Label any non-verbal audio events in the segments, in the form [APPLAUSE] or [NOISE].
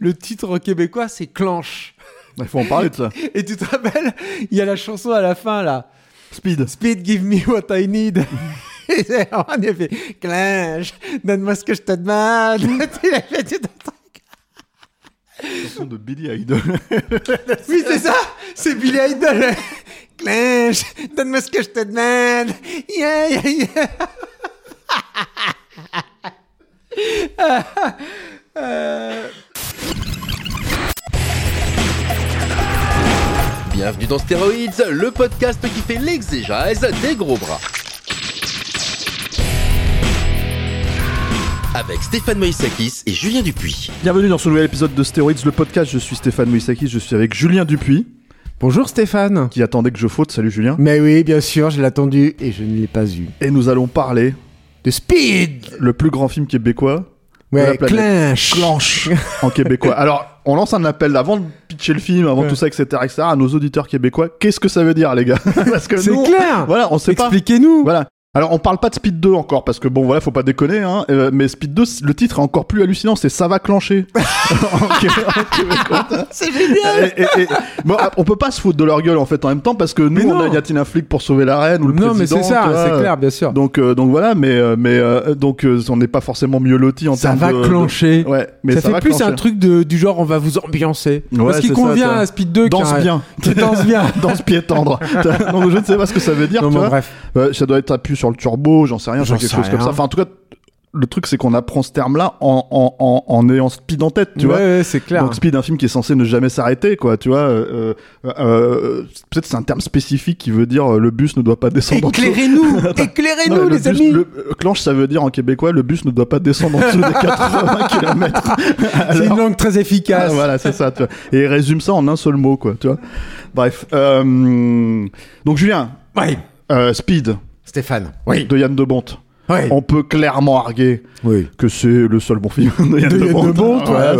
Le titre québécois, c'est Clanche. Il faut en parler de ça. [LAUGHS] Et tu te rappelles, il y a la chanson à la fin là. Speed. Speed, give me what I need. [LAUGHS] Et c'est- on a fait Clanche, donne-moi ce que je te demande. [LAUGHS] Il a fait tout un truc. Chanson de Billy Idol. Oui, c'est ça, c'est Billy Idol. Clanche, donne-moi ce que je te demande. Yeah, yeah, yeah. Euh, Bienvenue dans Stéroïdes, le podcast qui fait l'exégèse des gros bras. Avec Stéphane Moïsakis et Julien Dupuis. Bienvenue dans ce nouvel épisode de Stéroïdes, le podcast. Je suis Stéphane Moïsakis, je suis avec Julien Dupuis, Bonjour Stéphane. qui attendait que je faute. Salut Julien. Mais oui, bien sûr, je l'ai attendu et je ne l'ai pas eu. Et nous allons parler De Speed le plus grand film québécois Ouais. Clanche. Clanche [LAUGHS] en québécois. Alors, on lance un appel avant de pitcher le film, avant Ouais. tout ça, etc., etc., à nos auditeurs québécois. Qu'est-ce que ça veut dire, les gars? [LAUGHS] Parce que C'est clair. Voilà, on sait pas. Expliquez-nous. Voilà. Alors, on parle pas de Speed 2 encore, parce que bon, voilà, faut pas déconner, hein. euh, mais Speed 2, le titre est encore plus hallucinant, c'est Ça va clencher. [LAUGHS] Québécois. C'est génial. Et- et- et- bon, on peut pas se foutre de leur gueule en fait en même temps parce que nous Mais on non. a y a-t-il un flic pour sauver la reine ou le Non, mais président c'est ça, tu vois. c'est clair, bien sûr. donc euh, donc voilà mais euh, mais euh, donc euh, on n'est pas forcément mieux loti en Ça termes va de- de- clencher. ouais mais ça, ça, fait va plus clencher. un truc de, du genre on va vous ambiancer. Ouais, Parce qu'il c'est ça, convient à Speed 2 danse qui a- bien qui danse bien. [LAUGHS] danse pied tendre [LAUGHS] donc je ne sais pas ce que ça veut dire Non, tu bon, vois. bref. Ça doit être appuyé sur le turbo j'en sais rien J'en sur quelque sais chose comme ça enfin en tout cas le truc c'est qu'on apprend ce terme là en, en, en, en ayant speed en tête tu ouais, vois ouais, c'est clair. Donc Speed, un film qui est censé ne jamais s'arrêter, quoi, tu vois. euh, euh, euh, Peut-être c'est un terme spécifique qui veut dire le bus ne doit pas descendre en dessous. Éclairez-nous, [LAUGHS] éclairez-nous le les bus- amis. Le, clanche, ça veut dire en québécois, le bus ne doit pas descendre en dessous des [LAUGHS] 80 km. C'est une langue très efficace. voilà, c'est ça, tu vois. Et il résume ça en un seul mot, quoi, tu vois. Bref. euh, donc Julien, Ouais. euh, Speed Stéphane. Oui. de Yann de Bonte. Ouais. On peut clairement arguer Oui. que c'est le seul bon film de Yann De de Yann Bonte. de Bonte, ouais,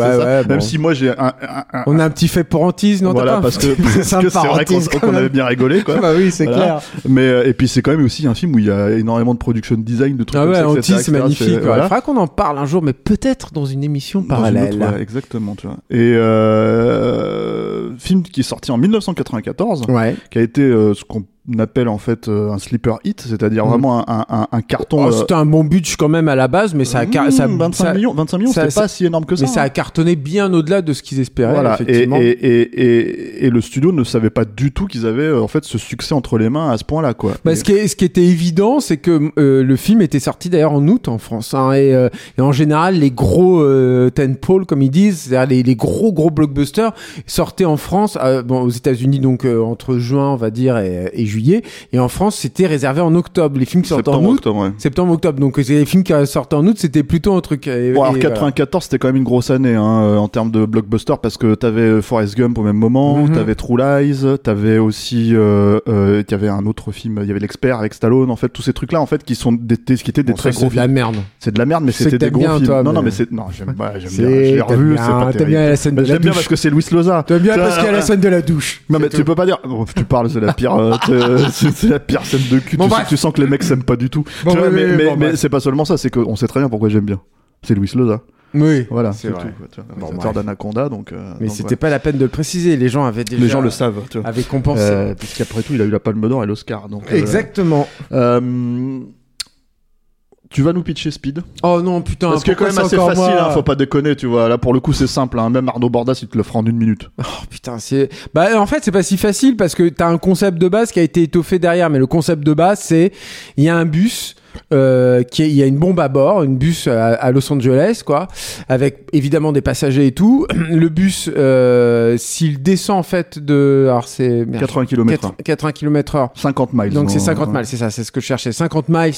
Même bon. si moi j'ai un, un- un- On a un petit fait pour Antise, non voilà parce [LAUGHS] que c'est vrai qu'on même. avait bien rigolé quoi [LAUGHS] Bah oui, c'est Voilà. clair. mais euh, et puis c'est quand même aussi un film où il y a énormément de production design de trucs Ah comme ouais, ça, c'est magnifique. ouais. voilà. Il faudra qu'on en parle un jour, mais peut-être dans une émission Dans une parallèle. autre, ouais, exactement tu vois et euh, film qui est sorti en 1994 Ouais. qui a été euh, ce qu'on appelle en fait euh, un sleeper hit c'est-à-dire Mhm. vraiment un, un, un carton Oh, euh, C'était un bon budget quand même à la base, mais ça a, car- mmh, ça, 25 ça- millions 25 millions ça- c'était ça- pas si énorme que ça mais ça a cartonné bien au-delà de ce qu'ils espéraient, Voilà, et, effectivement. et, et, et, et le studio ne savait pas du tout qu'ils avaient euh, en fait ce succès entre les mains à ce point-là, quoi. Bah, Et- ce, qui est- ce qui était évident, c'est que euh, le film était sorti d'ailleurs en août en France. hein, et, euh, et en général, les gros euh, tentpoles, comme ils disent, c'est-à-dire les, les gros gros blockbusters, sortaient en France, euh, bon, aux États-Unis donc euh, entre juin, on va dire, et, et juillet. Et en France, c'était réservé en octobre. Les films qui sortent en août, octobre, ouais. septembre, octobre. Donc euh, les films qui sortent en août, c'était plutôt un truc. et- Bon, alors et, 94 c'était quand même une grosse année hein, euh, en termes de blockbuster parce que t'avais euh, Forrest Gump au même moment, Mhm. t'avais True Lies, t'avais aussi euh, euh, il y avait un autre film, il y avait l'expert avec Stallone en fait tous ces trucs là en fait qui sont des, qui étaient des Bon, très ça, gros c'est de la films. merde. C'est de la merde mais c'était des gros bien, films. toi, non non mais- c'est non j'aime bien, je l'ai revu, c'est pas t'aimes bien la scène de la J'aime bien parce que c'est Louis Loza. T'aimes bien parce qu'il y a la scène de la douche. Non mais tu peux pas dire. Oh, tu parles, c'est la pire. [LAUGHS] [LAUGHS] euh, c'est- la pire scène de cul. Bon, tu, sens, tu sens que les mecs s'aiment pas du tout. Bon, Tu vois, oui, mais oui, mais, bon, mais bref. c'est pas seulement ça, c'est qu'on sait très bien pourquoi j'aime bien. C'est Louis Loza. Oui. Voilà, c'est vrai. tout. quoi, tu vois, Bon, d'Anaconda, donc. euh, Mais c'était pas la peine de le préciser. Les gens avaient déjà. Les gens le savent, tu vois. Avaient compensé. Euh, Puisqu'après tout, il a eu la Palme d'Or et l'Oscar. Donc. euh, Exactement. euh, tu vas nous pitcher Speed Oh non, putain. Parce que quand même c'est assez facile, hein, faut pas déconner, tu vois. Là, pour le coup, c'est simple. Hein. Même Arnaud Bordas, il te le fera en une minute. Oh putain, c'est. Bah en fait, c'est pas si facile parce que t'as un concept de base qui a été étoffé derrière. Mais le concept de base, c'est il y a un bus euh, qui est- il y a une bombe à bord, une bus à, à Los Angeles, quoi, avec évidemment des passagers et tout. [CLEARS THROAT] Le bus, euh, s'il descend en fait de, alors c'est merde, 80 km 80 km heure. 50 miles. Donc c'est non, 50 ouais. miles, c'est ça, c'est ce que je cherchais. 50 miles.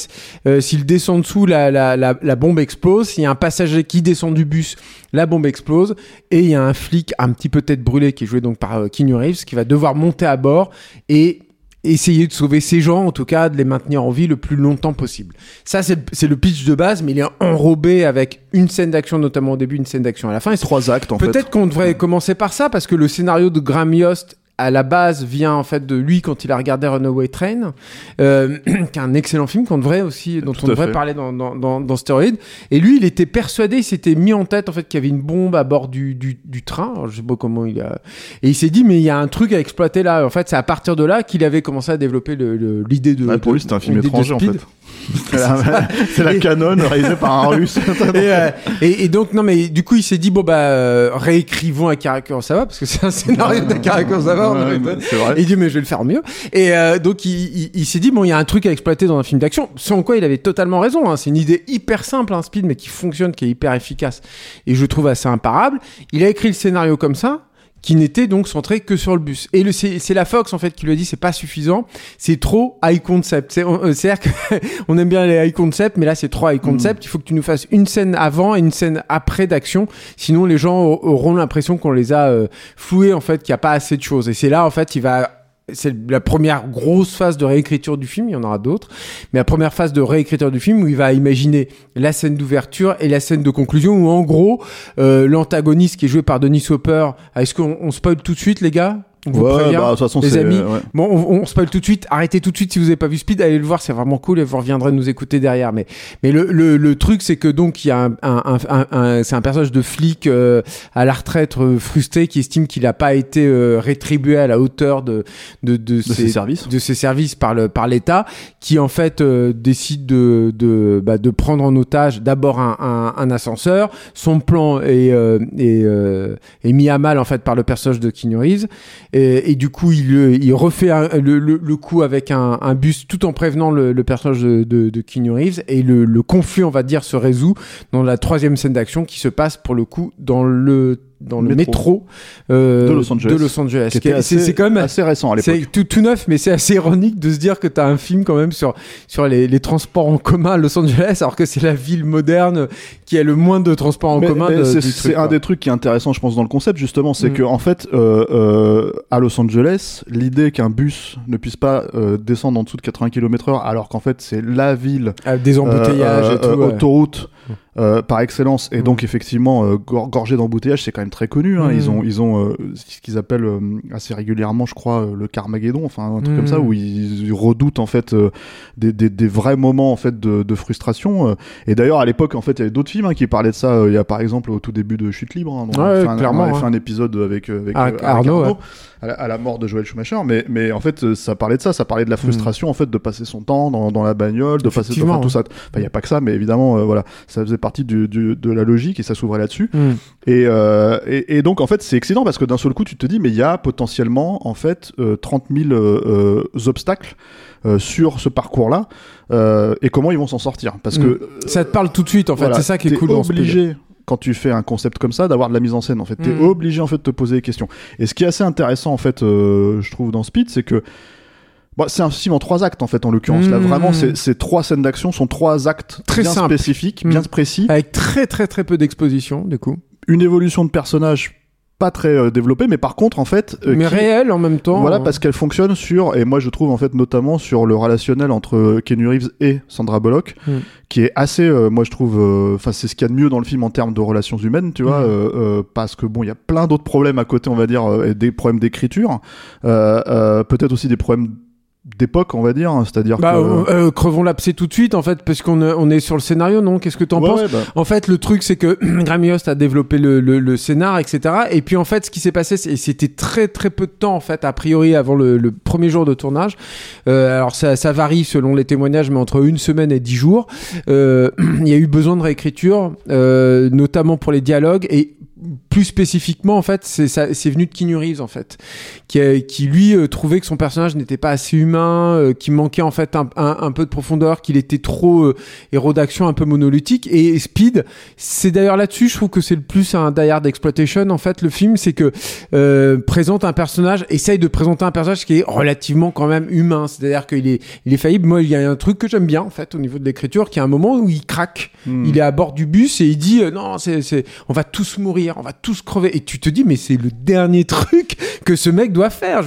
Euh, S'il descend dessous, la, la, la, la bombe explose. S'il y a un passager qui descend du bus, la bombe explose. Et il y a un flic un petit peu tête brûlée qui est joué donc par euh, Keanu Reeves qui va devoir monter à bord et essayer de sauver ces gens, en tout cas de les maintenir en vie le plus longtemps possible. Ça, c'est le- pitch de base, mais il est enrobé avec une scène d'action, notamment au début, une scène d'action à la fin. Et Trois actes en fait. Peut-être qu'on devrait commencer par ça parce que le scénario de Graham Yost à la base vient en fait de lui quand il a regardé Runaway Train, euh, [CLEARS THROAT] qui est un excellent film qu'on devrait aussi dont Tout on à devrait fait. parler dans dans dans, dans Stéroïde. Et lui, il était persuadé, il s'était mis en tête en fait qu'il y avait une bombe à bord du du, du train. Alors, je sais pas comment il a et il s'est dit mais il y a un truc à exploiter là. En fait, c'est à partir de là qu'il avait commencé à développer l'idée de. Ouais, pour de- lui, c'était un film de étranger en fait. [LAUGHS] [LAUGHS] C'est la, la canon réalisée par un russe. [LAUGHS] et, euh, et, et donc non mais du coup il s'est dit bon bah euh, réécrivons Akira Kurosawa parce que c'est un scénario d'Akira Kurosawa il dit mais je vais le faire mieux. Et euh, donc il, il, il s'est dit bon il y a un truc à exploiter dans un film d'action sans quoi il avait totalement raison hein. c'est une idée hyper simple un speed mais qui fonctionne qui est hyper efficace. Et je trouve assez imparable. Il a écrit le scénario comme ça qui n'était donc centré que sur le bus. Et le, c'est, la Fox en fait qui lui a dit c'est pas suffisant, c'est trop high concept. Euh, c'est-à-dire que [LAUGHS] on aime bien les high concept, mais là c'est trop high concept. Il faut que tu nous fasses une scène avant et une scène après d'action, sinon les gens au- auront l'impression qu'on les a euh, floués en fait, qu'il n'y a pas assez de choses. Et c'est là en fait il va c'est la première grosse phase de réécriture du film, il y en aura d'autres, mais la première phase de réécriture du film où il va imaginer la scène d'ouverture et la scène de conclusion où en gros euh, l'antagoniste qui est joué par Denis Hopper, est-ce qu'on on spoil tout de suite les gars? On vous Ouais, prévient bah, de toute façon, les amis. ouais. Bon, on, on spoil tout de suite. Arrêtez tout de suite si vous n'avez pas vu Speed, allez le voir, c'est vraiment cool et vous reviendrez nous écouter derrière. Mais, mais le, le, le truc, c'est que donc il y a un, un, un, un- c'est un personnage de flic euh, à la retraite euh, frustré qui estime qu'il n'a pas été euh, rétribué à la hauteur de de, de, ses services. de ses services par le par l'État, qui en fait euh, décide de de, bah, de prendre en otage d'abord un, un, un ascenseur. Son plan est euh, est, euh, est mis à mal en fait par le personnage de Keanu Reeves. Et, et du coup, il, euh, refait le, coup avec un, bus tout en prévenant le, le personnage de, de, de Keanu Reeves. Et le, le conflit, on va dire, se résout dans la troisième scène d'action qui se passe pour le coup dans le dans le métro, Métro. euh, De Los Angeles. de Los C'est quand même assez récent à l'époque. c'est tout, tout neuf, mais c'est assez ironique de se dire que tu as un film quand même sur, sur les, les transports en commun à Los Angeles, alors que c'est la ville moderne qui a le moins de transports en Mais- commun. c'est un des trucs qui est intéressant, je pense, dans le concept justement, c'est Mm. que en fait, euh, euh, à Los Angeles, l'idée qu'un bus ne puisse pas euh, descendre en dessous de 80 km/h, alors qu'en fait c'est la ville Ah, des embouteillages euh, et tout. euh, ouais. autoroute euh, par excellence, et Mm. donc effectivement euh, gor- gorgé d'embouteillages, c'est quand même très connu. Hein. Mm. Ils ont, ils ont euh, ce qu'ils appellent euh, assez régulièrement, je crois, le Carmageddon, enfin un truc Mm. comme ça, où ils, ils redoutent en fait des, des, des vrais moments en fait de, de frustration. Et d'ailleurs à l'époque, en fait, il y avait d'autres films hein, qui parlaient de ça. Il y a par exemple au tout début de Chute libre, hein, dont on Ouais, avait fait un- clairement, on avait ouais. fait un épisode avec, avec, Ar- avec Arnaud, ouais. à, la, à la mort de Joël Schumacher. Mais, mais en fait, ça parlait de ça, ça parlait de la frustration en fait de passer son temps dans, dans la bagnole, de passer Mm. Enfin, tout ça. Enfin, il y a pas que ça, mais évidemment, voilà, ça faisait partie du, du- de la logique et ça s'ouvrait là-dessus. Mm. Et, euh, et, et donc en fait c'est excellent parce que d'un seul coup tu te dis mais il y a potentiellement en fait euh, 30 000 euh, obstacles euh, sur ce parcours-là et comment ils vont s'en sortir parce Mm. que Ça te parle tout de suite, en fait. voilà, c'est ça qui est cool dans ce obligé quand tu fais un concept comme ça d'avoir de la mise en scène en fait t'es Mm. obligé en fait de te poser des questions et ce qui est assez intéressant en fait euh, je trouve dans Speed c'est que Bon, c'est un film en trois actes en fait en l'occurrence. Là vraiment, ces ces trois scènes d'action sont trois actes Très bien simple. spécifiques, Mm. bien précis Avec très très très peu d'exposition, du coup. une évolution de personnage pas très euh, développée, mais par contre, en fait, euh, mais qui- réel en même temps. voilà, hein. parce qu'elle fonctionne sur, et moi je trouve en fait notamment sur le relationnel entre euh, Keanu Reeves et Sandra Bullock, Mm. qui est assez, euh, moi je trouve, enfin c'est ce qu'il y a de mieux dans le film en termes de relations humaines, tu vois, parce que bon, il y a plein d'autres problèmes à côté, on va dire, et des problèmes d'écriture, peut-être aussi des problèmes d'époque, on va dire, hein, c'est-à-dire Bah, que... euh, euh, crevons l'abcès tout de suite, en fait, parce qu'on est, on est sur le scénario, non? Qu'est-ce que t'en Ouais, penses? ouais, bah, En fait, le truc, c'est que [CLEARS THROAT] Graham Yost a développé le, le, le scénar, etc. Et puis, en fait, ce qui s'est passé, c'est- c'était très, très peu de temps, en fait, a priori, avant le, le premier jour de tournage. Euh, alors, ça, ça varie selon les témoignages, mais entre une semaine et dix jours. Euh, [CLEARS THROAT] il y a eu besoin de réécriture, euh, notamment pour les dialogues. Et plus spécifiquement, en fait, c'est c'est venu de Keanu Reeves, en fait, qui, a- qui lui euh, trouvait que son personnage n'était pas assez humain, euh, qu'il manquait en fait un, un- un peu de profondeur, qu'il était trop euh, héros d'action, un peu monolithique. Et Speed, c'est d'ailleurs là-dessus, je trouve que c'est le plus un Die Hard Exploitation, en fait, le film, c'est que euh, présente un personnage, essaye de présenter un personnage qui est relativement quand même humain, c'est-à-dire qu'il est, il est faillible. Moi, il y a un truc que j'aime bien, en fait, au niveau de l'écriture, qui est un moment où il craque. Hmm. Il est à bord du bus et il dit euh, non, c'est, on va tous mourir, on va tous crever. Et tu te dis mais c'est le dernier truc que ce mec doit faire.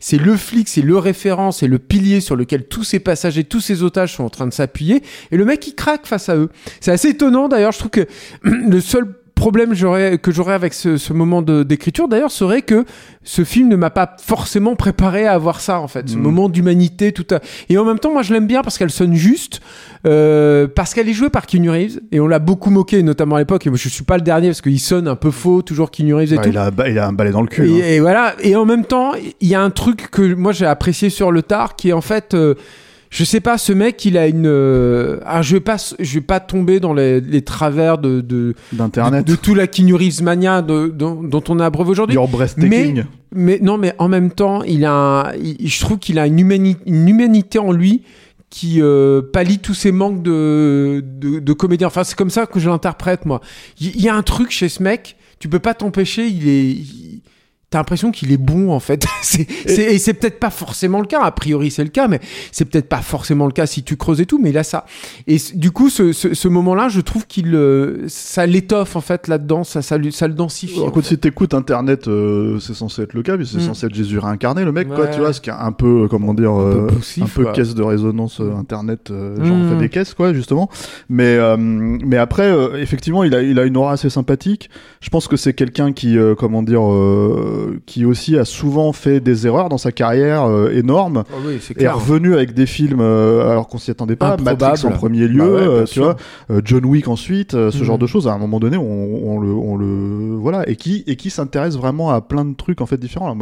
C'est le flic, c'est le référent, c'est le pilier sur lequel tous ces passagers, tous ces otages sont en train de s'appuyer. Et le mec il craque face à eux. C'est assez étonnant d'ailleurs. Je trouve que [CLEARS THROAT] le seul problème que j'aurais avec ce, ce moment d'écriture d'ailleurs serait que ce film ne m'a pas forcément préparé à avoir ça en fait ce Mm. moment d'humanité tout à et en même temps moi je l'aime bien parce qu'elle sonne juste euh, parce qu'elle est jouée par Keanu Reeves et on l'a beaucoup moqué notamment à l'époque et moi je suis pas le dernier parce qu'il sonne un peu faux toujours Keanu Reeves et Bah, tout il, a, il a un balai dans le cul. hein. et, et voilà. Et en même temps, il y a un truc que moi j'ai apprécié sur le tard, qui est en fait, euh, je sais pas, ce mec, il a une. euh, ah, je vais pas, je vais pas tomber dans les, les travers de de, D'internet. de, de tout la mania de- dont, dont on a abreuvé aujourd'hui. Breathtaking. Mais non, mais en même temps, il a, un- il- je trouve qu'il a une, humani- une humanité en lui qui euh, pallie tous ces manques de, de, de comédien. Enfin, c'est comme ça que je l'interprète, moi. Il y, a un truc chez ce mec, tu peux pas t'empêcher, il est... il- T'as l'impression qu'il est bon en fait. [LAUGHS] c'est, c'est- et c'est peut-être pas forcément le cas. A priori c'est le cas, mais c'est peut-être pas forcément le cas si tu creuses et tout. Mais il a ça. Et du coup, ce, ce, ce moment-là, je trouve qu'il euh, ça l'étoffe en fait là-dedans. Ça, ça, ça le densifie. en Écoute, fait. si t'écoutes Internet, euh, c'est censé être le cas, mais c'est Mm. censé être Jésus réincarné, le mec, quoi, tu vois, ce qui est un peu, euh, comment dire, Un peu euh, poussif, un peu quoi. caisse de résonance euh, Internet, euh, genre on Mm. fait des caisses, quoi, justement. Mais, euh, mais après, euh, effectivement, il a, il a une aura assez sympathique. Je pense que c'est quelqu'un qui, euh, comment dire, euh, qui aussi a souvent fait des erreurs dans sa carrière euh, énormes. Ah oui, c'est est clair. revenu avec des films euh, alors qu'on s'y attendait pas. Matrix en premier lieu Bah ouais, euh, tu sûr. vois euh, John Wick ensuite euh, ce Mhm. genre de choses à un moment donné on, on le on le voilà et qui et qui s'intéresse vraiment à plein de trucs en fait différents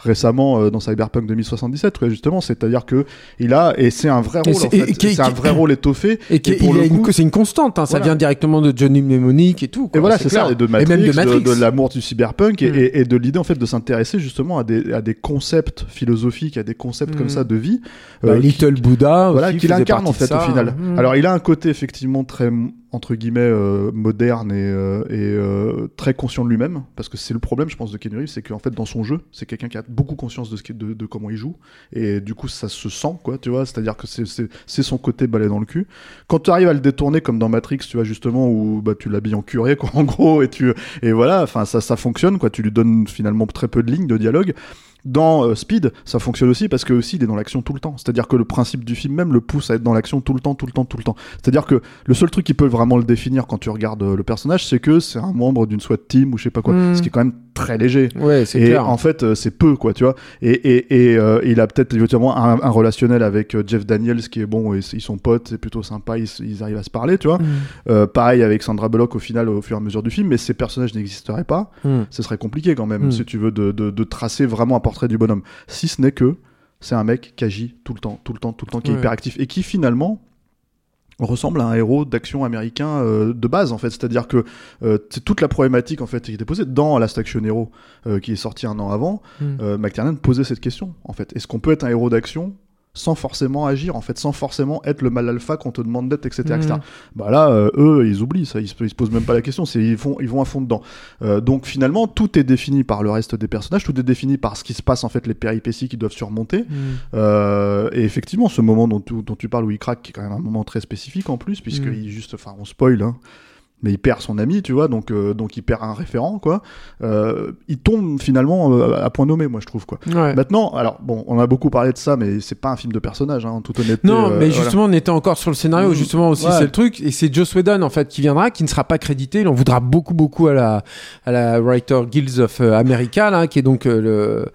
récemment euh, dans Cyberpunk 2077 quoi, justement c'est-à-dire que il a et c'est un vrai Et rôle en c'est- et- fait. et qui- c'est un vrai rôle étoffé Et, qui, pour le coup- c'est une constante, hein, ça vient directement de Johnny Mnemonic et tout. quoi, et voilà, c'est ça, et de Matrix, même de de, Matrix. de l'amour du cyberpunk, et, Mm. et- et de l'idée en fait de s'intéresser justement à des, à des concepts philosophiques, à des concepts Mm. comme ça de vie. Bah, euh, qui- Little Buddha, voilà, qu'il incarne en fait au final. Mm. Alors il a un côté effectivement très entre guillemets euh, moderne et, euh, euh, très conscient de lui-même, parce que c'est le problème je pense de Keanu Reeves, c'est qu'en fait dans son jeu, c'est quelqu'un qui a beaucoup conscience de, ce de, comment il joue, et du coup ça se sent quoi, tu vois, c'est-à-dire que c'est- c'est c'est son côté balai dans le cul. Quand tu arrives à le détourner comme dans Matrix, tu vois justement où bah, tu l'habilles en curé quoi [LAUGHS] en gros, et tu et voilà, enfin ça ça fonctionne quoi, tu lui donnes finalement très peu de lignes de dialogue. Dans euh, Speed, ça fonctionne aussi parce que aussi il est dans l'action tout le temps. C'est-à-dire que le principe du film même le pousse à être dans l'action tout le temps, tout le temps, tout le temps. C'est-à-dire que le seul truc qui peut vraiment le définir quand tu regardes euh, le personnage, c'est que c'est un membre d'une SWAT team ou je sais pas quoi. Mm. Ce qui est quand même très léger. Ouais, c'est Et clair. en fait, euh, c'est peu, quoi, tu vois. Et, et, et il a peut-être éventuellement un, un relationnel avec Jeff Daniels qui est bon, et ils sont potes, c'est plutôt sympa, ils, ils arrivent à se parler, tu vois. Mm. Pareil avec Sandra Bullock au final, au fur et à mesure du film, mais ces personnages n'existeraient pas. Mm. Ce serait compliqué quand même, si tu veux, de, de, de tracer vraiment un portrait du bonhomme. Si ce n'est que c'est un mec qui agit tout le temps, tout le temps, tout le temps, qui est Ouais. hyper actif et qui finalement ressemble à un héros d'action américain euh, de base en fait c'est-à-dire que euh, c'est toute la problématique en fait qui était posée dans Last Action Hero euh, qui est sorti un an avant Mm. McTiernan posait cette question en fait est-ce qu'on peut être un héros d'action sans forcément agir en fait sans forcément être le mal alpha qu'on te demande d'être etc, etc. Mm. bah là euh, eux ils oublient ça ils se, ils se posent même pas la question c'est ils font ils vont à fond dedans Euh, donc finalement tout est défini par le reste des personnages tout est défini par ce qui se passe en fait les péripéties qu'ils doivent surmonter Mm. euh, et effectivement, ce moment dont tu, dont tu parles où il craque, qui est quand même un moment très spécifique en plus, puisque Mm. il juste, enfin, on spoil, hein, mais il perd son ami, tu vois, donc euh, donc il perd un référent, quoi. Euh, il tombe finalement euh, à point nommé, moi je trouve, quoi. Ouais. Maintenant, alors bon, on a beaucoup parlé de ça, mais c'est pas un film de personnage, hein, en toute honnêteté. Non, euh, mais voilà. justement, on était encore sur le scénario. Mm. Justement, aussi, Ouais. c'est le truc. Et c'est Joss Whedon, en fait, qui viendra, qui ne sera pas crédité. Il en voudra beaucoup, beaucoup à la, à la Writer Guilds of euh, America, là, qui est donc le.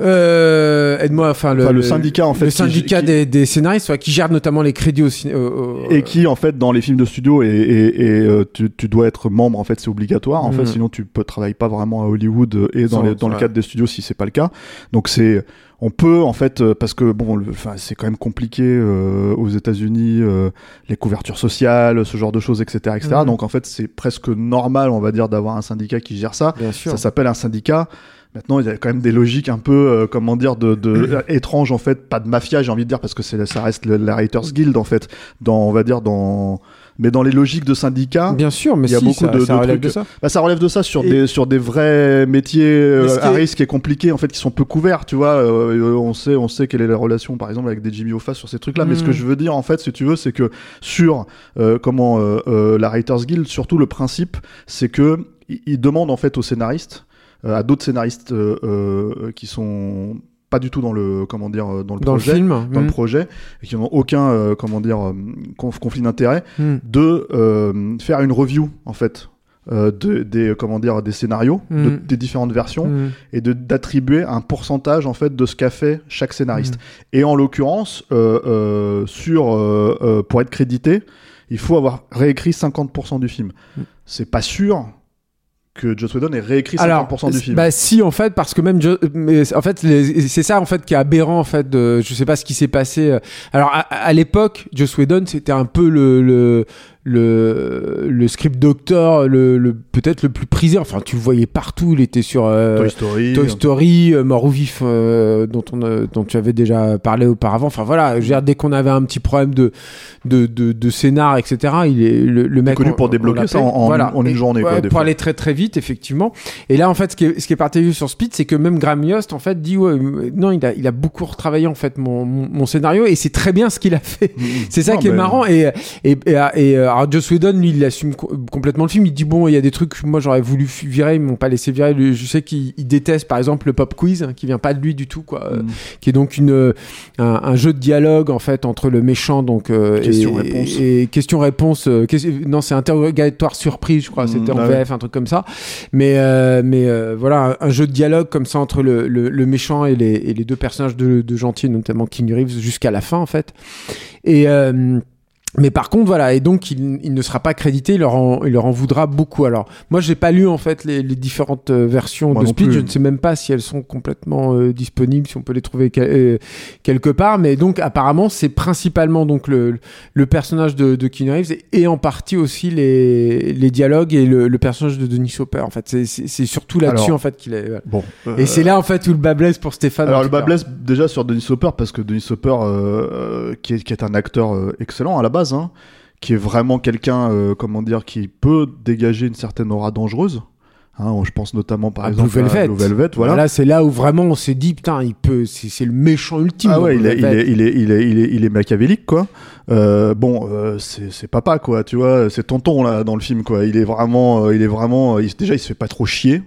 Euh, aide-moi, enfin le, Enfin, le syndicat, en fait, le syndicat qui- des, des scénaristes, ouais, qui gère notamment les crédits au au- et qui en fait dans les films de studio et, et, et, euh, tu, tu dois être membre en fait c'est obligatoire en Mhm. fait sinon tu peux travailler pas vraiment à Hollywood euh, et dans, Sans- les, dans le cadre des studios si c'est pas le cas donc c'est on peut en fait euh, parce que bon, enfin c'est quand même compliqué euh, aux États-Unis euh, les couvertures sociales, ce genre de choses, etc., etc. Mhm. Donc en fait c'est presque normal, on va dire, d'avoir un syndicat qui gère ça. Bien sûr. Ça s'appelle un syndicat. Maintenant, il y a quand même des logiques un peu, euh, comment dire, de, de [CLEARS THROAT] étranges en fait, pas de mafia, j'ai envie de dire, parce que ça reste le- la Writers Guild en fait, dans, on va dire dans, mais dans les logiques de syndicats. Bien sûr, mais Il y a si, beaucoup ça, de- ça de relève trucs- de ça. Bah, ça relève de ça sur Et- des sur des vrais métiers euh, à risque et compliqués en fait qui sont peu couverts tu vois euh, euh, on sait on sait quelle est la relation par exemple avec des Jimmy Hoffa sur ces trucs là mais ce que Mm. je veux dire en fait si tu veux c'est que sur euh, comment euh, euh, la Writers Guild surtout le principe c'est que ils ils demandent en fait aux scénaristes euh, à d'autres scénaristes euh, euh, qui sont pas du tout dans le comment dire euh, dans le Dans le projet film. dans le mm, projet et qui n'ont aucun euh, comment dire euh, conf- conflit d'intérêt mm, de euh, faire une review en fait euh, de, des comment dire des scénarios de- Mm. des différentes versions et de d'attribuer un pourcentage en fait de ce qu'a fait chaque scénariste. Et en l'occurrence euh, euh, sur euh, euh, pour être crédité il faut avoir réécrit 50% du film. C'est pas sûr que Joss Whedon ait réécrit 50% Alors, du film bah si en fait parce que même Jo- mais en fait c'est ça en fait qui est aberrant en fait de, je sais pas ce qui s'est passé euh. alors à, à l'époque Joss Whedon c'était un peu le le le, le script doctor le, le peut-être le plus prisé enfin tu le voyais partout il était sur euh, Toy Story Toy Story, euh, Mort ou Vif, euh, dont, on, a- dont tu avais déjà parlé auparavant. Enfin voilà, je veux dire, dès qu'on avait un petit problème de, de, de, de scénar, etc., il est le, le mec. connu on- pour débloquer ça en- une Et- journée, quoi, ouais, pour fois. aller très très vite, effectivement. Et là, en fait, ce qui est, ce qui est partagé sur Speed, c'est que même Graham Yost, en fait, dit ouais, euh, non, il a, il a beaucoup retravaillé en fait mon, mon, mon scénario et c'est très bien ce qu'il a fait. C'est ça Non, qui est mais- marrant. Et, et, et, et, euh, alors Joss Whedon, lui, il assume co- complètement le film. Il dit bon, il y a des trucs que moi j'aurais voulu virer, ils m'ont pas laissé virer. Je sais qu'il il déteste, par exemple, le pop quiz, hein, qui vient pas de lui du tout, quoi. euh, Mm. qui est donc une euh, un, un jeu de dialogue en fait entre le méchant donc euh, et- Question-réponse. et, question-réponse. euh, question- non, c'est interrogatoire surprise, je crois. Mm, C'était en ah ouais. VF, un truc comme ça. Mais euh, mais euh, voilà, un, un jeu de dialogue comme ça entre le, le, le méchant et les, et les deux personnages de, de gentil, notamment King Reeves, jusqu'à la fin en fait. Et euh, mais par contre, voilà, et donc il, il ne sera pas crédité, il leur en, il leur en voudra beaucoup. Alors, moi, j'ai pas lu en fait les, les différentes euh, versions Moi de Speed. plus. Je ne sais même pas si elles sont complètement euh, disponibles, si on peut les trouver euh, quelque part. Mais donc, apparemment, c'est principalement donc le, le personnage de, de Keanu Reeves et, et en partie aussi les, les dialogues et le, le personnage de Denis Hopper. En fait, c'est- surtout là-dessus en fait qu'il est. voilà. bon Et c'est là en fait où le bas blesse pour Stéphane. Alors le bas blesse déjà sur Denis Hopper parce que Denis Hopper qui, est, qui est un acteur excellent à la base, hein, qui est vraiment quelqu'un euh, comment dire qui peut dégager une certaine aura dangereuse. Hein, je pense notamment par À exemple Blue Velvet. à Blue Velvet, voilà. Là, c'est là où vraiment on s'est dit putain, il peut, c'est le méchant ultime. Ah ouais, il est, il, est, il, est, il, est, il, est, il est machiavélique, quoi. Euh, bon, euh, c'est c'est papa, quoi, tu vois, c'est tonton, là, dans le film, quoi. Il est vraiment, euh, il est vraiment, il- déjà, il se fait pas trop chier,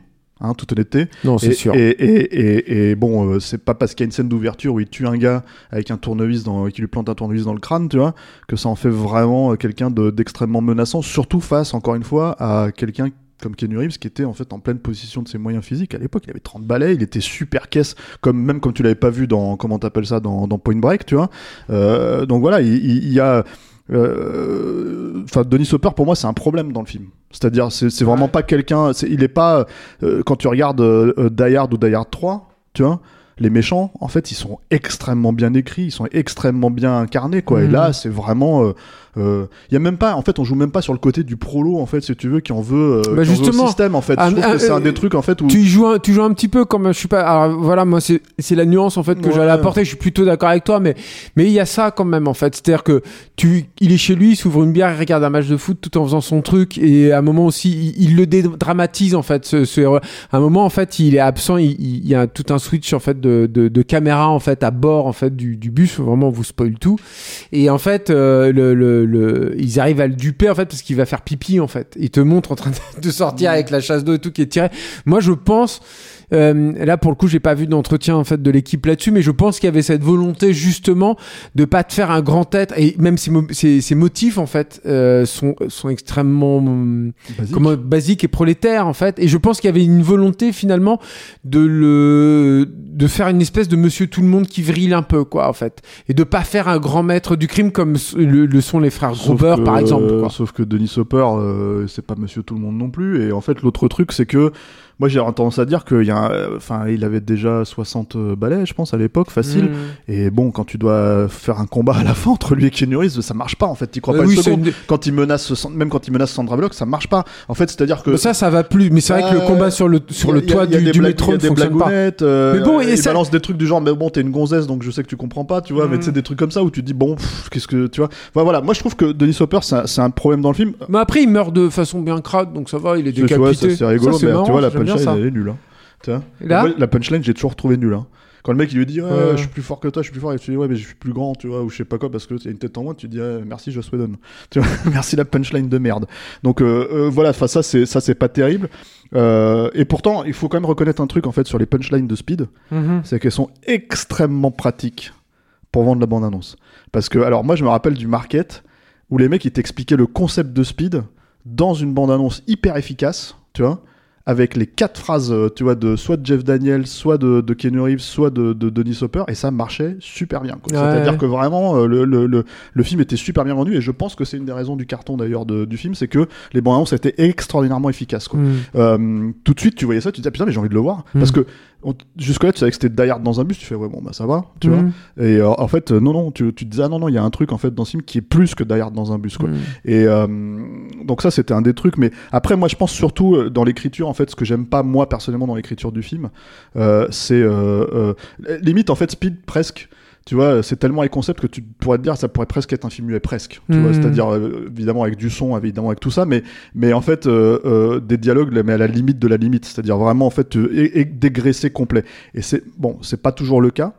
hein, toute honnêteté. Non, c'est sûr. Et, et, et, et bon, euh, c'est pas parce qu'il y a une scène d'ouverture où il tue un gars avec un tournevis dans, qui lui plante un tournevis dans le crâne, tu vois, que ça en fait vraiment euh, quelqu'un de- d'extrêmement menaçant, surtout face, encore une fois, à quelqu'un comme Keanu Reeves qui était en fait en pleine position de ses moyens physiques à l'époque il avait 30 balais il était super caisse comme même comme tu l'avais pas vu dans comment t'appelles ça dans, dans Point Break tu vois Euh, donc voilà il, y a euh, enfin Denis Hopper pour moi c'est un problème dans le film c'est-à-dire c'est vraiment pas quelqu'un c'est- il est pas euh, quand tu regardes euh, euh, Die Hard ou Die Hard 3 tu vois les méchants en fait ils sont extrêmement bien écrits ils sont extrêmement bien incarnés quoi et Mhm. là c'est vraiment euh, euh, il y a même pas en fait on joue même pas sur le côté du prolo en fait si tu veux qui en veut, euh, qui en veut au justement. système en fait Ah, je trouve ah, que c'est euh, un des trucs en fait où Tu joues un, tu joues un petit peu comme je suis pas. Alors voilà, moi c'est c'est la nuance en fait que Ouais. j'allais apporter. Je suis plutôt d'accord avec toi, mais mais il y a ça quand même en fait. C'est-à-dire que tu, il est chez lui, il s'ouvre une bière, il regarde un match de foot tout en faisant son truc, et à un moment aussi, il, il le dédramatise en fait. Ce, ce héros. À un moment en fait, il est absent. Il, il- il y a tout un switch en fait de, de, de caméra en fait à bord en fait du, du bus. Vraiment, on vous spoil tout. Et en fait, euh, le, le, le- ils arrivent à le duper en fait parce qu'il va faire pipi en fait. Il te montre en train de- [LAUGHS] de sortir avec la chasse d'eau et tout qui est tiré. Moi, je pense. Euh, là, pour le coup, j'ai pas vu d'entretien en fait de l'équipe là-dessus, mais je pense qu'il y avait cette volonté justement de pas te faire un grand tête et même ses, mo- ses motifs en fait euh, sont sont extrêmement hum, basique. comment basique et prolétaire en fait et je pense qu'il y avait une volonté finalement de le de faire une espèce de monsieur tout le monde qui vrille un peu quoi en fait et de pas faire un grand maître du crime comme le, le sont les frères Gruber par exemple quoi. Sauf que Denis Hopper, euh, c'est pas Monsieur Tout le Monde non plus. Et en fait, l'autre truc, c'est que moi j'ai tendance à dire qu'il y a, euh, enfin, il avait déjà 60 balais, je pense, à l'époque, facile. Mm. Et bon, quand tu dois faire un combat à la fin entre lui et Keanu Reeves, ça marche pas en fait. Tu crois Euh, pas oui, une c'est seconde. une- Quand il menace, même quand il menace Sandra Bullock, ça marche pas. En fait, c'est-à-dire que Mais ça, ça va plus. Mais c'est vrai que le Ouais. combat sur le, sur le toit du, du métro ne fonctionne pas. euh, Mais bon, et il ça- balance des trucs du genre, mais bon, t'es une gonzesse, donc je sais que tu comprends pas, tu vois, mais Mm. tu sais, des trucs comme ça où tu te dis, bon, qu'est-ce que, tu vois. Voilà, voilà. moi je trouve que Denis Hopper, c'est un, c'est un problème dans le film. Mais après, il meurt de façon bien crade, donc ça va, il est décapité. c'est rigolo, Ça, c'est mais marrant, tu vois, la j'aime bien punchline, ça. elle est nulle. Hein. Tu là la punchline, j'ai toujours trouvé nulle. Hein. Quand le mec il lui dit ouais, je suis plus fort que toi, je suis plus fort, et tu dis ouais mais je suis plus grand, tu vois, ou je sais pas quoi parce que t'as une tête en moins, tu dis merci Joss Whedon, [LAUGHS] tu vois, [LAUGHS] merci la punchline de merde. Donc euh, euh, voilà, enfin ça c'est ça c'est pas terrible. Euh, et pourtant il faut quand même reconnaître un truc en fait sur les punchlines de Speed, Mhm. c'est qu'elles sont extrêmement pratiques pour vendre la bande annonce. Parce que alors moi je me rappelle du market où les mecs ils t'expliquaient le concept de Speed dans une bande annonce hyper efficace, tu vois avec les quatre phrases, euh, tu vois, de soit de Jeff Daniels, soit de, de Keanu Reeves, soit de, de Denis Hopper, et ça marchait super bien. Ouais. C'est-à-dire que vraiment, euh, le, le, le, le film était super bien vendu, et je pense que c'est une des raisons du carton d'ailleurs du film, c'est que les bandes annonces étaient extraordinairement efficaces. Quoi. Mm. Euh, tout de suite, tu voyais ça, tu te dis, ah, putain, mais j'ai envie de le voir. Mm. Parce que jusque-là, tu savais que c'était Die Hard dans un bus, tu fais, ouais, bon, bah ça va, tu vois. Mm. Et euh, en fait, euh, non, non, tu, tu te disais, ah non, non, il y a un truc en fait dans ce film qui est plus que Die Hard dans un bus, quoi. Mm. Et euh, donc ça, c'était un des trucs. Mais après, moi, je pense surtout dans l'écriture, en fait, ce que j'aime pas moi personnellement dans l'écriture du film, c'est limite en fait Speed presque. Tu vois, c'est tellement les concepts que tu pourrais te dire, ça pourrait presque être un film muet, presque. Tu vois, Mhm. c'est-à-dire euh, évidemment avec du son, évidemment avec tout ça, mais mais en fait euh, euh, des dialogues, mais à la limite de la limite, c'est-à-dire vraiment en fait euh, et, et dégraissé complet. Et c'est bon, c'est pas toujours le cas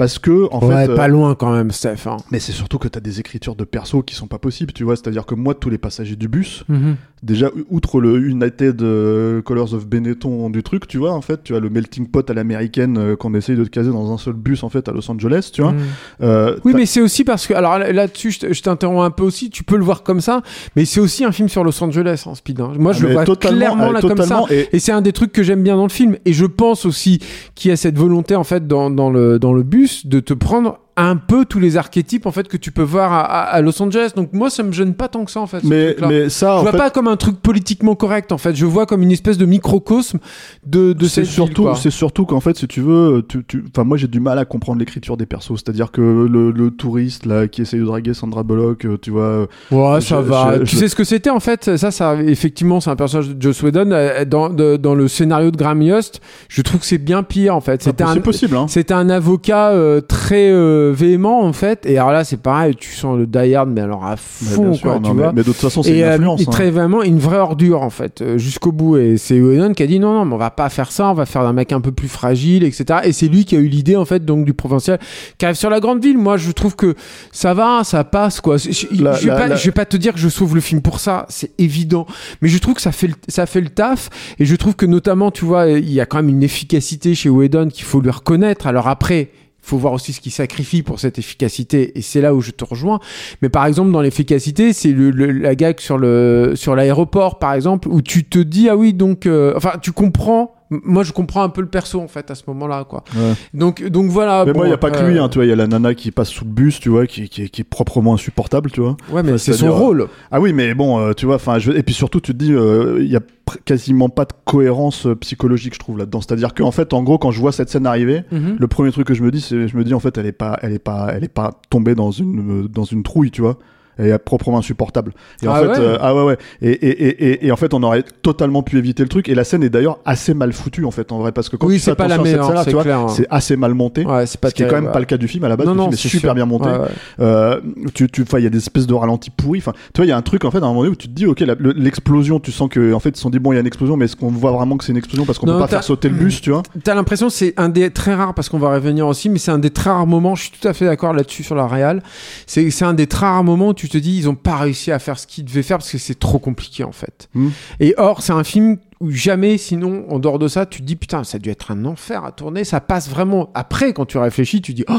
parce que en ouais, fait, euh, pas loin quand même, Steph. hein. mais c'est surtout que t'as des écritures de persos qui sont pas possibles, tu vois. C'est-à-dire que moi, tous les passagers du bus, Mhm. déjà outre le United euh, Colors of Benetton du truc, tu vois, en fait, tu as le melting pot à l'américaine euh, qu'on essaye de te caser dans un seul bus en fait à Los Angeles, tu vois. Mm. Euh, Oui, mais c'est aussi parce que, alors là- là-dessus, je te- je t'interromps un peu aussi, tu peux le voir comme ça, mais c'est aussi un film sur Los Angeles, en Speed. hein. Moi, je Ah, le mais vois clairement euh, là comme ça. et- Et c'est un des trucs que j'aime bien dans le film. Et je pense aussi qu'il y a cette volonté, en fait, dans, dans, le, dans le bus, de te prendre un peu tous les archétypes, en fait, que tu peux voir à, à- à Los Angeles. Donc, moi, ça me gêne pas tant que ça, en fait. mais, ça, je vois fait, pas comme un truc politiquement correct, en fait. Je vois comme une espèce de microcosme de, de c'est surtout, c'est surtout qu'en fait, si tu veux, tu, tu, enfin, moi, j'ai du mal à comprendre l'écriture des persos. C'est-à-dire que le, le touriste là qui essaye de draguer Sandra Bullock, euh, tu vois, Ouais, ça Je- va. je- tu sais ce que c'était en fait? Ça, ça, effectivement, c'est un personnage de Joss Whedon. euh, Dans, de- dans le scénario de Graham Yost, je trouve que c'est bien pire en fait. C'était c'est un, possible, hein. c'était un avocat euh, très euh, véhément en fait. Et alors là, c'est pareil, tu sens le Die Hard, mais alors à fond, sûr, quoi, non, tu mais, vois. mais de toute façon, c'est Et une euh, influence. il hein. traite vraiment une vraie ordure en fait euh, jusqu'au bout et c'est Whedon qui a dit non non mais on va pas faire ça on va faire un mec un peu plus fragile etc et c'est lui qui a eu l'idée en fait donc du provincial qui arrive sur la grande ville moi je trouve que ça va ça passe quoi je, je- La- je vais la- pas, la- je vais pas te dire que je sauve le film pour ça c'est évident mais je trouve que ça fait le, ça fait le taf et je trouve que notamment tu vois il y a quand même une efficacité chez Whedon qu'il faut lui reconnaître alors après faut voir aussi ce qu'il sacrifie pour cette efficacité et c'est là où je te rejoins. Mais par exemple dans l'efficacité c'est le, le- la gag sur le sur l'aéroport par exemple où tu te dis ah oui donc euh, enfin tu comprends moi je comprends un peu le perso en fait à ce moment là quoi Ouais. donc donc voilà Mais bon, moi, il n'y a pas que lui, hein, tu vois, il y a la nana qui passe sous le bus, tu vois, qui, qui, qui est proprement insupportable, tu vois. ouais mais Enfin, c'est son c'est-à-dire, rôle Ah oui, mais bon, euh, tu vois, enfin, je... et puis surtout, tu te dis, euh, il y a quasiment pas de cohérence euh, psychologique, je trouve, là-dedans. C'est-à-dire qu'en fait, en gros, quand je vois cette scène arriver, Mhm. le premier truc que je me dis, c'est, je me dis, en fait, elle est pas, elle est pas, elle est pas tombée dans une, euh, dans une trouille, tu vois. Est proprement insupportable. Et en Ah fait, ouais euh, ah ouais, ouais. Et, et, et, et, en fait, on aurait totalement pu éviter le truc. Et la scène est d'ailleurs assez mal foutue, en fait, en vrai, parce que quand Oui, c'est pas la meilleure, c'est tu vois, clair, hein. c'est assez mal monté. ouais c'est pas ce qui est quand même pas ouais. le cas du film à la base. non le non film est c'est super sûr. bien monté. Ouais. Euh, tu, tu, enfin, il y a des espèces de ralentis pourris. Enfin, tu vois, il y a un truc en fait à un moment donné où tu te dis, ok, l'explosion, tu sens que en fait ils se sont dit bon, il y a une explosion, mais est-ce qu'on voit vraiment que c'est une explosion parce qu'on Non, peut pas faire sauter le bus, tu vois? T'as l'impression c'est un des très rares, parce qu'on va revenir aussi, mais c'est un des très rares moments, je suis tout à fait d'accord là-dessus sur la réal, c'est c'est un des très rares moments où tu te dis ils ont pas réussi à faire ce qu'ils devaient faire parce que c'est trop compliqué en fait. Mm. Et or, c'est un film où jamais, sinon, en dehors de ça, tu te dis putain, ça a dû être un enfer à tourner, ça passe vraiment. Après, quand tu réfléchis, tu dis oh,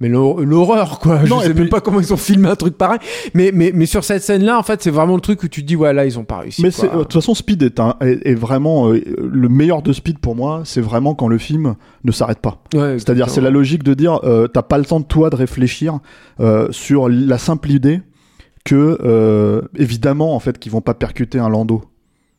mais l'hor- l'horreur quoi, Non, je sais puis- même pas comment ils ont filmé un truc pareil. Mais, mais, mais sur cette scène-là, en fait, c'est vraiment le truc où tu te dis ouais, là, ils ont pas réussi. Mais euh, de toute façon, Speed est, un, est, est vraiment euh, le meilleur de Speed pour moi. C'est vraiment quand le film ne s'arrête pas. Ouais, C'est-à-dire, c'est la logique de dire, euh, t'as pas le temps de toi de réfléchir euh, sur la simple idée que, euh, évidemment, en fait, qu'ils vont pas percuter un landau.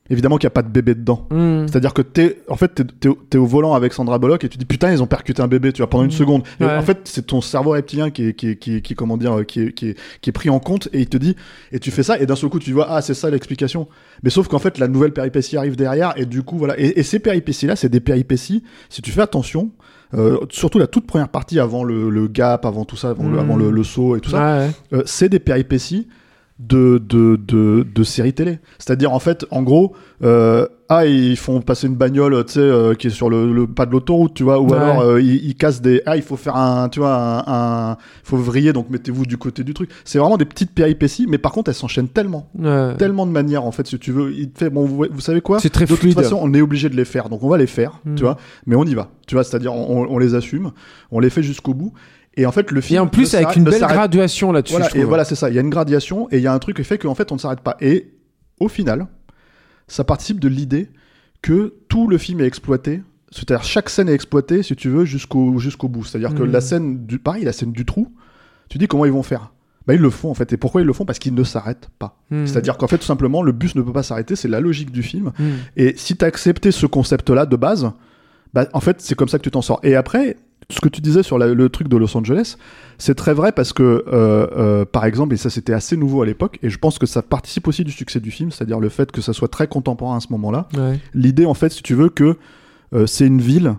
Évidemment qu'il n'y a pas de bébé dedans. Hmm. C'est-à-dire que t'es, en fait, t'es, t'es au volant avec Sandra Bullock et tu dis putain, ils ont percuté un bébé, tu vois, pendant une seconde. Et Ouais. en fait, c'est ton cerveau reptilien qui est, qui est, qui est, qui comment dire, qui est, qui est, qui est pris en compte et il te dit, et tu fais ça et d'un seul coup tu vois, ah, c'est ça l'explication. Mais sauf qu'en fait, la nouvelle péripétie arrive derrière et du coup, voilà. Et, et ces péripéties-là, c'est des péripéties, si tu fais attention, euh, surtout la toute première partie avant le, le gap, avant tout ça, avant, le, Mm. avant le, le saut et tout ça, ouais. euh, c'est des péripéties de, de, de, de séries télé. C'est-à-dire, en fait, en gros, euh, ah, ils font passer une bagnole, tu sais, euh, qui est sur le, le pas de l'autoroute, tu vois, ou Ouais. alors euh, ils, ils cassent des, ah, il faut faire un, tu vois, un, un- il faut vriller, donc mettez-vous du côté du truc. C'est vraiment des petites péripéties, mais par contre, elles s'enchaînent tellement, Ouais. tellement de manières, en fait, si tu veux. Il te fait, bon, vous, vous savez quoi? C'est très De fluide. toute façon, on est obligé de les faire, donc on va les faire, Mm. tu vois, mais on y va, tu vois, c'est-à-dire, on, on les assume, on les fait jusqu'au bout. Et en fait, le film. Et en plus, avec une ne belle graduation là-dessus. voilà, et voilà, c'est ça. Il y a une gradation et il y a un truc qui fait qu'en fait, on ne s'arrête pas. Et au final, ça participe de l'idée que tout le film est exploité. C'est-à-dire chaque scène est exploitée, si tu veux, jusqu'au jusqu'au bout. C'est-à-dire que Mhm. la scène du pareil, la scène du trou, tu dis comment ils vont faire? Bah ils le font en fait. Et pourquoi ils le font? Parce qu'ils ne s'arrêtent pas. Mhm. C'est-à-dire qu'en fait, tout simplement, le bus ne peut pas s'arrêter. C'est la logique du film. Hmm. Et si tu as accepté ce concept-là de base, bah, en fait, c'est comme ça que tu t'en sors. Et après, ce que tu disais sur la- le truc de Los Angeles, c'est très vrai parce que, euh, euh, par exemple, et ça c'était assez nouveau à l'époque, et je pense que ça participe aussi du succès du film, c'est-à-dire le fait que ça soit très contemporain à ce moment-là. Ouais. L'idée, en fait, si tu veux, que euh, c'est une ville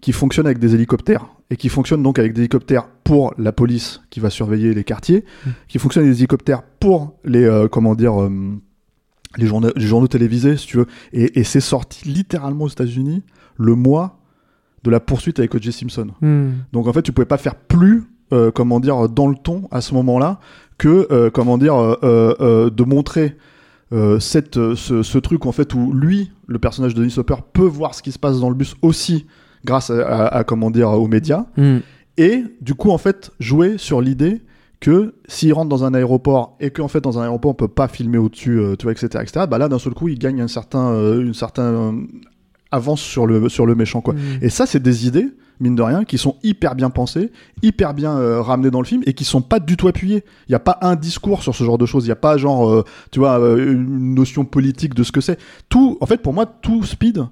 qui fonctionne avec des hélicoptères, et qui fonctionne donc avec des hélicoptères pour la police qui va surveiller les quartiers, qui fonctionne avec des hélicoptères pour les, euh, comment dire, euh, les, journaux, les journaux télévisés, si tu veux. Et, et c'est sorti littéralement aux États-Unis le mois de la poursuite avec O.J. Simpson. Hmm. Donc en fait, tu pouvais pas faire plus, euh, comment dire, dans le ton à ce moment-là que, euh, comment dire, euh, de montrer cette, ce, ce truc en fait où lui, le personnage de Dennis Hopper, peut voir ce qui se passe dans le bus aussi grâce à, à- à, comment dire, aux médias. Hmm. Et du coup, en fait, jouer sur l'idée que s'il rentre dans un aéroport et qu'en fait dans un aéroport on peut pas filmer au-dessus, euh, tu vois, etc., etc. Bah là, d'un seul coup, il gagne un certain, euh, une certaine avance sur le sur le méchant, quoi. Hmm. Et ça, c'est des idées, mine de rien, qui sont hyper bien pensées, hyper bien euh, ramenées dans le film et qui sont pas du tout appuyées. Il n'y a pas un discours sur ce genre de choses. Il n'y a pas genre, euh, tu vois, euh, une notion politique de ce que c'est. Tout, en fait, pour moi, tout speed.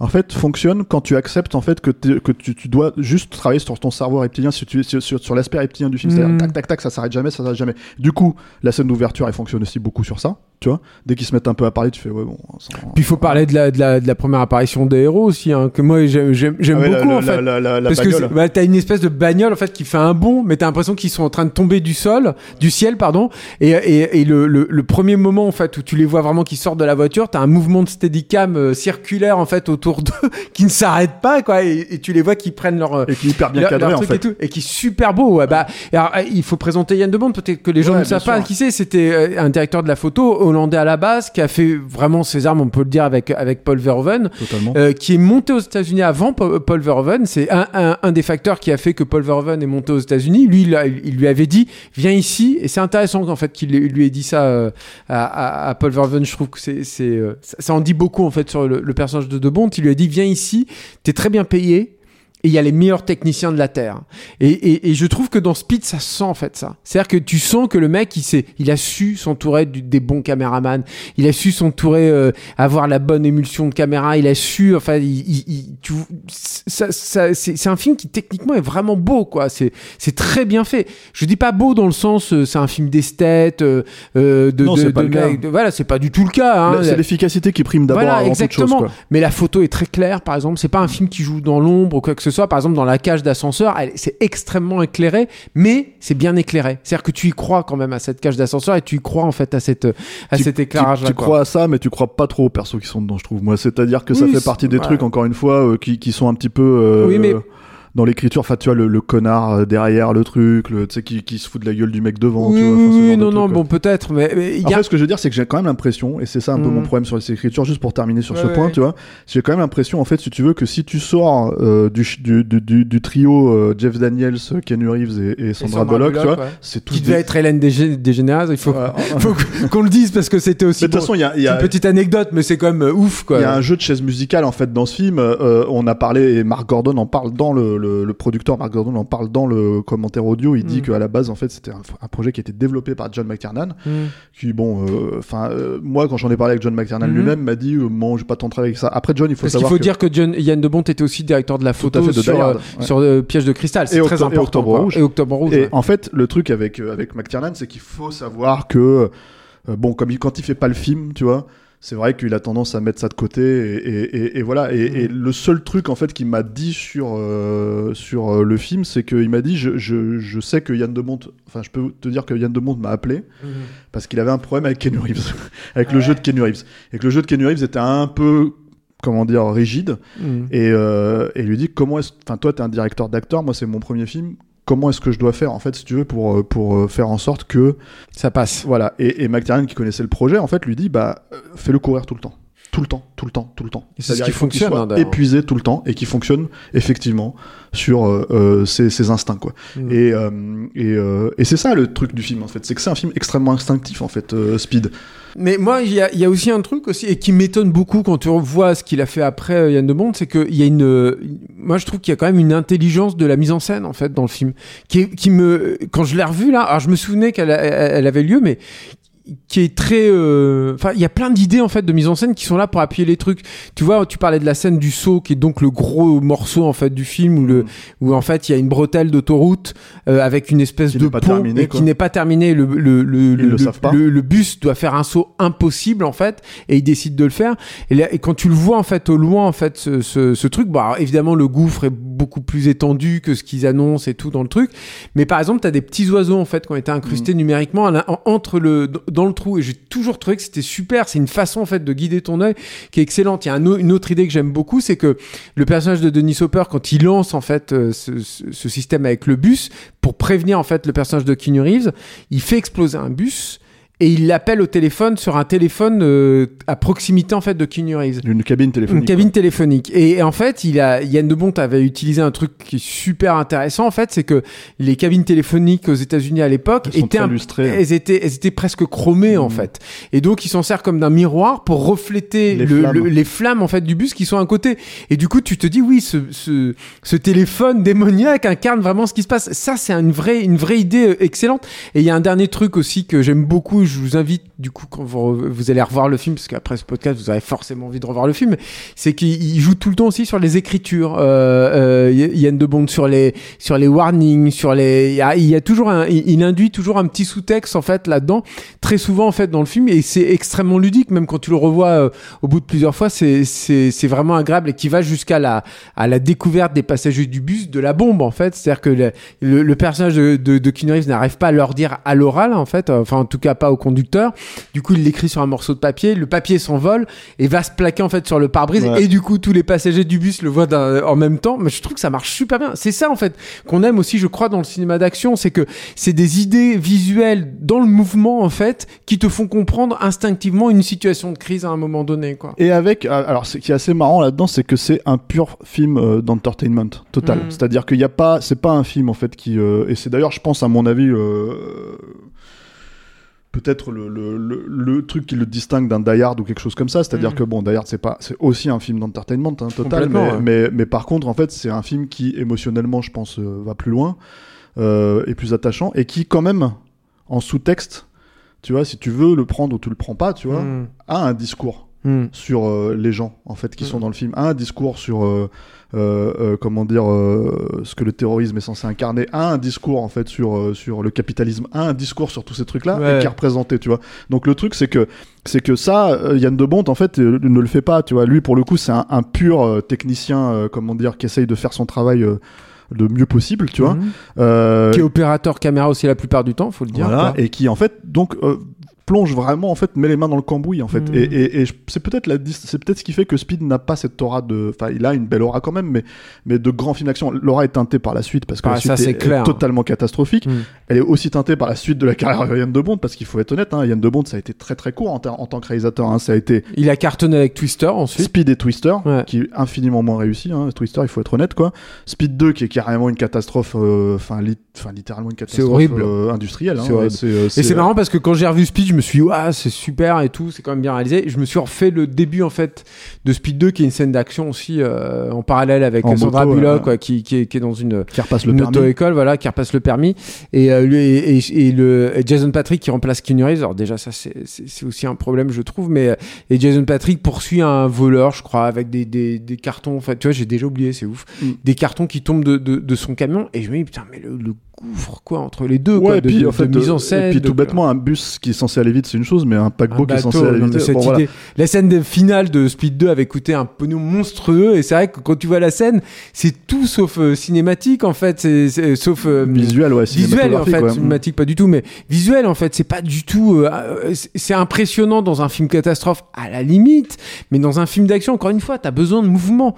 En fait, fonctionne quand tu acceptes en fait que, que tu, tu dois juste travailler sur ton cerveau reptilien, sur, sur, sur, sur l'aspect reptilien du film. C'est-à-dire, Mm. tac, tac, tac, ça s'arrête jamais, ça s'arrête jamais. Du coup, la scène d'ouverture, elle fonctionne aussi beaucoup sur ça, tu vois. Dès qu'ils se mettent un peu à parler, tu fais, ouais, bon. ça- Puis il faut parler de la, de la, de la première apparition des héros aussi, hein, que moi j'aime Ah ouais, beaucoup la, en fait. Parce que bagnole. bah, t'as une espèce de bagnole en fait qui fait un bond, mais t'as l'impression qu'ils sont en train de tomber du sol, du ciel pardon. Et, et, et le, le, le premier moment en fait où tu les vois vraiment qui sortent de la voiture, t'as un mouvement de steadicam euh, circulaire en fait autour d'eux [LAUGHS] qui ne s'arrête pas quoi. Et, et tu les vois qui prennent leur Et qui est hyper bien leur- cadré leur en fait. et tout, et qui est super beau. Ouais, bah, alors, il faut présenter Yann de Bond, peut-être que les gens Ouais, ne savent pas qui c'est. C'était euh, un directeur de la photo hollandais à la base qui a fait vraiment ses armes, on peut le dire avec avec Paul Verhoeven. Euh, qui est monté aux États-Unis avant Pa- Paul Verhoeven. C'est un, un, un des facteurs qui a fait que Paul Verhoeven est monté aux États-Unis. Lui, il, lui avait dit viens ici. Et c'est intéressant qu'en fait qu'il lui ait dit ça euh, à, Paul Verhoeven. Je trouve que c'est, euh, ça, en dit beaucoup en fait sur le, le personnage de De Bont. Il lui a dit viens ici. T'es très bien payé. Et il y a les meilleurs techniciens de la Terre. Et, et, et je trouve que dans Speed, ça se sent en fait ça. C'est-à-dire que tu sens que le mec, il, il a su s'entourer du- des bons caméramans. Il a su s'entourer, euh, avoir la bonne émulsion de caméra. Il a su, enfin, il, il- tu- ça, ça, c'est, c'est un film qui techniquement est vraiment beau, quoi. C'est, c'est très bien fait. Je dis pas beau dans le sens, euh, c'est un film d'esthète, euh, euh, de, Non, de, pas de le cas. mec- de- voilà, c'est pas du tout le cas. Hein. C'est l'efficacité qui prime d'abord Voilà, avant toute chose. exactement. Quoi. Mais la photo est très claire, par exemple. C'est pas un film qui joue dans l'ombre ou quoi que ce soit. Par exemple, dans la cage d'ascenseur, c'est extrêmement éclairé, mais c'est bien éclairé. C'est-à-dire que tu y crois quand même à cette cage d'ascenseur et tu y crois en fait à cette à Tu- cet éclairage. Tu, tu crois à ça, mais tu crois pas trop aux persos qui sont dedans, je trouve. Moi, c'est-à-dire que ça fait partie des ouais. trucs, encore une fois, euh, qui, qui sont un petit peu. euh, Oui, mais- Dans l'écriture, enfin, tu vois, le, le connard euh, derrière le truc, le, tu sais, qui, qui se fout de la gueule du mec devant, Oui, tu vois. oui, non, non, truc, bon, peut-être, mais mais y a. Après, ce que je veux dire, c'est que j'ai quand même l'impression, et c'est ça un peu Mm. mon problème sur les écritures, juste pour terminer sur Ouais, ce ouais, point, tu vois, j'ai quand même l'impression, en fait, si tu veux, que si tu sors euh, du, ch- du, du, du, du trio euh, Jeff Daniels, Keanu Reeves et, Sandra, Bullock, tu vois, ouais. c'est tout Qui devait être Hélène Dégé- Dégénéres, il faut, [LAUGHS] qu'on le dise parce que c'était aussi. De toute façon, il y a, une petite anecdote, mais c'est quand même ouf, quoi. Il y a un jeu de chaise musicale en fait dans ce film. On a parlé et Mark Gordon en parle dans le, le, producteur Mark Gordon en parle dans le commentaire audio. Il dit Mm. qu'à la base, en fait, c'était un, un projet qui a été développé par John McTiernan. Mm. Qui, bon, euh, enfin, euh, moi, quand j'en ai parlé avec John McTiernan Mhm. lui-même, m'a dit, euh, bon, j'ai pas tant travaillé avec ça. Après, John, il faut Parce qu'il savoir faut que- dire que John, Yann de Bont était aussi directeur de la photo fait, de sur, euh, ouais. sur euh, Piège de cristal. C'est très Octo- et important. Octobre quoi. Rouge. Et Octobre Rouge. Et ouais. en fait, le truc avec, euh, avec McTiernan, c'est qu'il faut savoir que, euh, bon, comme il, quand il fait pas le film, tu vois, c'est vrai qu'il a tendance à mettre ça de côté, et, et- et- et voilà. Et, Mm. et le seul truc, en fait, qu'il m'a dit sur, euh, sur euh, le film, c'est qu'il m'a dit, je, je, je sais que Yann de Mont, enfin, je peux te dire que Yann de Mont m'a appelé, Mhm. parce qu'il avait un problème avec Ken Reeves, [LAUGHS] avec le jeu de Ken Reeves. Et que le jeu de Ken Reeves était un peu, comment dire, rigide. Mm. Et, euh, et il lui dit comment est-ce enfin toi t'es un directeur d'acteur moi c'est mon premier film comment est-ce que je dois faire en fait si tu veux pour euh, pour euh, faire en sorte que Ça passe. voilà et, et McTiernan qui connaissait le projet en fait lui dit bah euh, fais-le courir tout le temps tout le temps tout le temps tout le temps c'est ce qui fonctionne, hein, épuisé tout le temps et qui fonctionne effectivement sur euh, euh, ses, ses instincts quoi Mm. et euh, et, euh, et c'est ça le truc du film en fait c'est que c'est un film extrêmement instinctif en fait Speed Mais moi, il y a, il y a aussi un truc aussi, et qui m'étonne beaucoup quand tu revois ce qu'il a fait après Yann de Bont, c'est qu'il y a une. Moi, je trouve qu'il y a quand même une intelligence de la mise en scène, en fait, dans le film. Qui, me. Quand je l'ai revu, là, alors je me souvenais qu'elle elle avait lieu, mais qui est très euh, enfin il y a plein d'idées en fait de mise en scène qui sont là pour appuyer les trucs. Tu vois tu parlais de la scène du saut qui est donc le gros morceau en fait du film où le où en fait il y a une bretelle d'autoroute euh, avec une espèce Qui de n'est pas pont terminée, et qui n'est pas terminé le le le, le le, bus doit faire un saut impossible en fait et il décide de le faire. Et, là, et quand tu le vois en fait au loin en fait ce, ce, ce truc bon alors, évidemment le gouffre est beaucoup plus étendu que ce qu'ils annoncent et tout dans le truc. Mais par exemple tu as des petits oiseaux en fait qui ont été incrustés numériquement à la- en- entre le dans le trou. Et j'ai toujours trouvé que c'était super. C'est une façon en fait de guider ton œil qui est excellente. Il y a un une autre idée que j'aime beaucoup c'est que le personnage de Denis Hopper quand il lance en fait euh, ce système avec le bus pour prévenir en fait le personnage de Keanu Reeves il fait exploser un bus et il l'appelle au téléphone sur un téléphone euh, à proximité en fait de Keanu Reeves une cabine téléphonique une cabine téléphonique. Et, et en fait, il a, Yann de Bont avait utilisé un truc qui est super intéressant. En fait, c'est que les cabines téléphoniques aux États-Unis à l'époque étaient, très un- lustrées. elles étaient, elles étaient presque chromées en Mhm. fait. Et donc, il s'en sert comme d'un miroir pour refléter Les le- flammes. le- les flammes en fait du bus qui sont à côté. Et du coup, tu te dis oui, ce, ce, ce téléphone démoniaque incarne vraiment ce qui se passe. Ça, c'est une vraie, une vraie idée euh, excellente. Et il y a un dernier truc aussi que j'aime beaucoup. Je vous invite du coup quand vous, allez revoir le film, parce qu'après ce podcast, vous avez forcément envie de revoir le film. C'est qu'il il joue tout le temps aussi sur les écritures. Euh, euh, Yann de Bond sur les sur les warnings, sur les. Il y a, toujours il, induit toujours un petit sous-texte en fait là-dedans. Très souvent en fait dans le film et c'est extrêmement ludique. Même quand tu le revois euh, au bout de plusieurs fois, c'est c'est vraiment agréable et qui va jusqu'à la à la découverte des passagers du bus de la bombe en fait. C'est-à-dire que le, le, personnage de, de, de n'arrive pas à leur dire à l'oral en fait, euh, enfin en tout cas pas au conducteur. Du coup, il l'écrit sur un morceau de papier, le papier s'envole et va se plaquer en fait sur le pare-brise Ouais. et du coup tous les passagers du bus le voient d'un- en même temps. Mais je trouve que ça marche super bien. C'est ça en fait qu'on aime aussi, je crois, dans le cinéma d'action, c'est que c'est des idées visuelles dans le mouvement en fait qui te font comprendre instinctivement une situation de crise à un moment donné quoi. Et avec, euh, alors ce qui est assez marrant là-dedans, c'est que c'est un pur film euh, d'entertainment total. Mhm. C'est-à-dire qu'il n'y a pas, c'est pas un film en fait qui, euh, et c'est d'ailleurs, je pense à mon avis, euh, peut-être le, le, le, le truc qui le distingue d'un Die Hard ou quelque chose comme ça. C'est-à-dire Mhm. que bon, Die Hard c'est pas, c'est aussi un film d'entertainment hein, total, mais, ouais. mais, mais par contre en fait c'est un film qui émotionnellement, je pense, euh, va plus loin euh, et plus attachant et qui quand même en sous-texte, tu vois, si tu veux le prendre ou tu le prends pas, tu vois, Mm. a un discours Mm. sur euh, les gens en fait qui Mm. sont dans le film un discours sur euh, euh, euh, comment dire euh, ce que le terrorisme est censé incarner un discours en fait sur euh, sur le capitalisme un discours sur tous ces trucs là Ouais. et qui est représenté tu vois donc le truc c'est que c'est que ça euh, Yann de Bont en fait euh, ne le fait pas tu vois lui pour le coup c'est un, un pur euh, technicien euh, comment dire qui essaye de faire son travail euh, le mieux possible tu vois Mhm. Euh, Qui est opérateur caméra aussi la plupart du temps, faut le dire. voilà, et qui en fait donc euh, plonge vraiment en fait met les mains dans le cambouis en fait Mm. et, et, et c'est peut-être la dis- c'est peut-être ce qui fait que Speed n'a pas cette aura de enfin il a une belle aura quand même mais mais de grands films d'action l'aura est teintée par la suite parce que Ah, la ça, suite c'est est, clair. totalement catastrophique Mm. elle est aussi teintée par la suite de la carrière de Yann de Bond parce qu'il faut être honnête hein, Yann de Bond ça a été très très court en, en tant que réalisateur hein, ça a été Il a cartonné avec Twister ensuite. Speed et Twister, Ouais. qui est infiniment moins réussi. Hein. Twister, il faut être honnête, quoi. Speed 2, qui est carrément une catastrophe, euh, enfin, lit- enfin, littéralement une catastrophe horrible. euh, industrielle. C'est. C'est, euh, Et c'est marrant parce que quand j'ai revu Speed, je me suis dit, c'est super et tout, c'est quand même bien réalisé. Je me suis refait le début, en fait, de Speed 2, qui est une scène d'action aussi, euh, en parallèle avec En Sandra moto, Bullock, ouais. quoi, qui, qui, est, qui est dans une, Qui repasse une auto-école, voilà, qui repasse le permis. Et, euh, lui, et, et- et le Jason Patrick qui remplace Keanu Reeves. Alors déjà, ça, c'est- c'est c'est aussi un problème, je trouve. Mais euh, et Jason Patrick poursuit un voleur, je crois, avec des, des, des cartons. Enfin, tu vois, j'ai déjà oublié, c'est ouf. Mm. Des cartons qui tombent de, de, de son camion. Et je me dis, putain, mais le, le gouffre, quoi, entre les deux, quoi, et de, puis de- en fait, de mise en euh, scène. et puis de- tout bêtement, un bus qui est censé aller vite, c'est une chose, mais un paquebot un qui est censé bateau, aller vite. cette bon, voilà. La scène finale de Speed 2 avait coûté un pognon monstrueux et c'est vrai que quand tu vois la scène, c'est tout sauf euh, cinématique en fait, c'est sauf euh, Visuel, ouais, visuel en fait, ouais. cinématique pas du tout, mais visuel en fait, c'est pas du tout. euh, euh, c'est- c'est impressionnant dans un film catastrophe à la limite, mais dans un film d'action, encore une fois, t'as besoin de mouvement.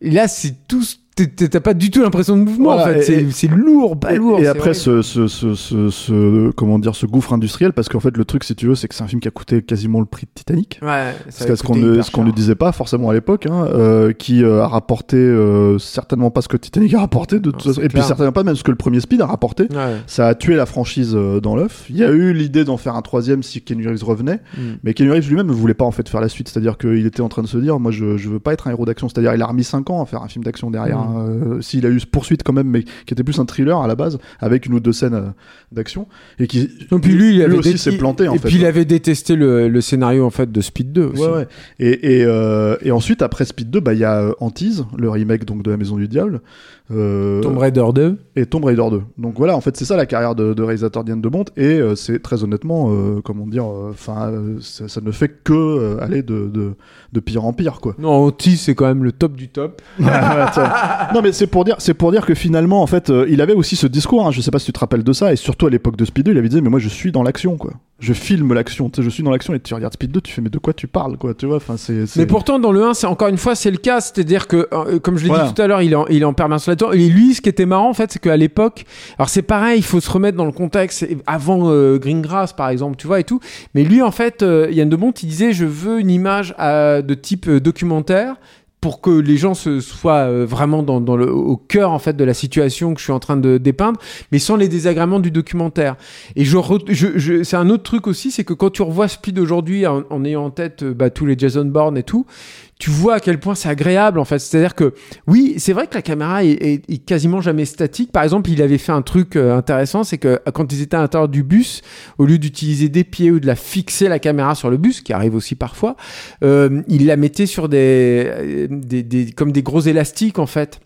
Et là, c'est tout. T'as pas du tout l'impression de mouvement Voilà, en fait, c'est- lourd, pas lourd. Et, après ce, ce, ce, comment dire ce gouffre industriel parce qu'en fait le truc si tu veux c'est que c'est un film qui a coûté quasiment le prix de Titanic. Ouais, C'est ce qu'on ne, ce qu'on ne disait pas forcément à l'époque, hein, euh, qui euh, a rapporté euh, certainement pas ce que Titanic a rapporté, de toute façon, et puis certainement pas même ce que le premier Speed a rapporté. Ouais. Ça a tué la franchise dans l'œuf. Il y a eu l'idée d'en faire un troisième si Keanu Reeves revenait, Mm. mais Keanu Reeves lui-même ne voulait pas en fait faire la suite. C'est-à-dire qu'il était en train de se dire, moi je, je veux pas être un héros d'action. C'est-à-dire il a remis 5 ans à faire un film d'action derrière. Mm. Hein. Euh, S'il a eu poursuite quand même, mais qui était plus un thriller à la base, avec une ou deux scènes euh, d'action, et qui Non, puis lui, il avait aussi s'est planté en et fait. puis il avait détesté le, le scénario en fait de Speed 2 aussi. Ouais, ouais. Et, et, euh, et ensuite, après Speed 2, bah, il y a Antise, le remake donc, de La Maison du Diable. Tomb Raider 2. et Tomb Raider 2. Donc voilà, en fait, c'est ça la carrière de, de réalisateur Diane de Bont. Et c'est très honnêtement, comment dire, enfin, ça, ça ne fait que aller de, de, de pire en pire, quoi. Non, Anti, c'est quand même le top du top. [LAUGHS] [LAUGHS] non, mais c'est pour dire, c'est pour dire que finalement, en fait, euh, il avait aussi ce discours. Hein, je sais pas si tu te rappelles de ça, et surtout à l'époque de Speed 2, il avait dit, mais moi, je suis dans l'action, quoi. Je filme l'action, je suis dans l'action, et tu regardes Speed 2, tu fais, mais de quoi tu parles, quoi, tu vois. Enfin, c'est. c'est- Mais pourtant, dans le 1, c'est encore une fois, c'est le cas. C'est-à-dire que, euh, comme je l'ai Voilà. dit tout à l'heure, il est en, il est en permanence là-dedans. Et lui, ce qui était marrant, en fait, c'est qu'à l'époque, alors c'est pareil, il faut se remettre dans le contexte. Avant euh, Greengrass, par exemple, tu vois, et tout. Mais lui, en fait, euh, Yann de Bont, il disait, je veux une image de type documentaire pour que les gens se soient euh, vraiment dans, le, au cœur en fait de la situation que je suis en train de dépeindre, mais sans les désagréments du documentaire. Et je, je, je- c'est un autre truc aussi, c'est que quand tu revois Speed aujourd'hui en, en ayant en tête euh, bah, tous les Jason Bourne et tout, tu vois à quel point c'est agréable en fait. C'est-à-dire que oui, c'est vrai que la caméra est, quasiment jamais statique. Par exemple, il avait fait un truc euh, intéressant, c'est que quand ils étaient à l'intérieur du bus, au lieu d'utiliser des pieds ou de la fixer la caméra sur le bus, qui arrive aussi parfois, euh, il la mettait sur des, euh, des, des- comme des gros élastiques en fait.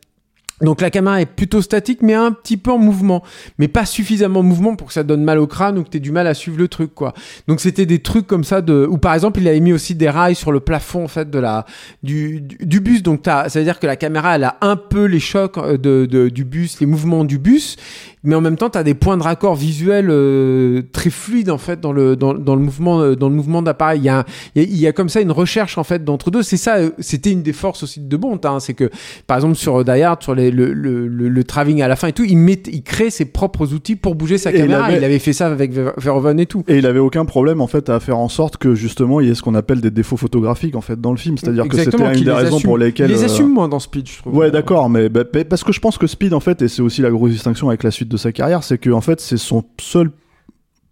Donc la caméra est plutôt statique, mais un petit peu en mouvement, mais pas suffisamment en mouvement pour que ça donne mal au crâne ou que tu aies du mal à suivre le truc, quoi. Donc c'était des trucs comme ça de, ou par exemple il avait mis aussi des rails sur le plafond en fait de la du, du, bus, donc t'as, ça veut dire que la caméra elle a un peu les chocs euh, de, de- du bus, les mouvements du bus, mais en même temps tu as des points de raccord visuels euh, très fluides en fait dans le dans, dans le mouvement euh, dans le mouvement d'appareil. Il y a il y, a, comme ça une recherche en fait d'entre deux. C'est ça, euh, c'était une des forces aussi de Bond, hein, c'est que par exemple sur Die sur les, le, le, le, le travelling à la fin et tout, il met, il crée ses propres outils pour bouger sa Et il caméra. avait- Il avait fait ça avec Ver- Verhoeven et tout. Et il avait aucun problème en fait à faire en sorte que justement il y ait ce qu'on appelle des défauts photographiques en fait dans le film, c'est-à-dire que c'était une des raisons assume. pour lesquelles. Il les euh, assume moins dans Speed, je trouve. Ouais, d'accord, mais bah, bah, parce que je pense que Speed en fait, et c'est aussi la grosse distinction avec la suite de sa carrière, c'est que en fait c'est son seul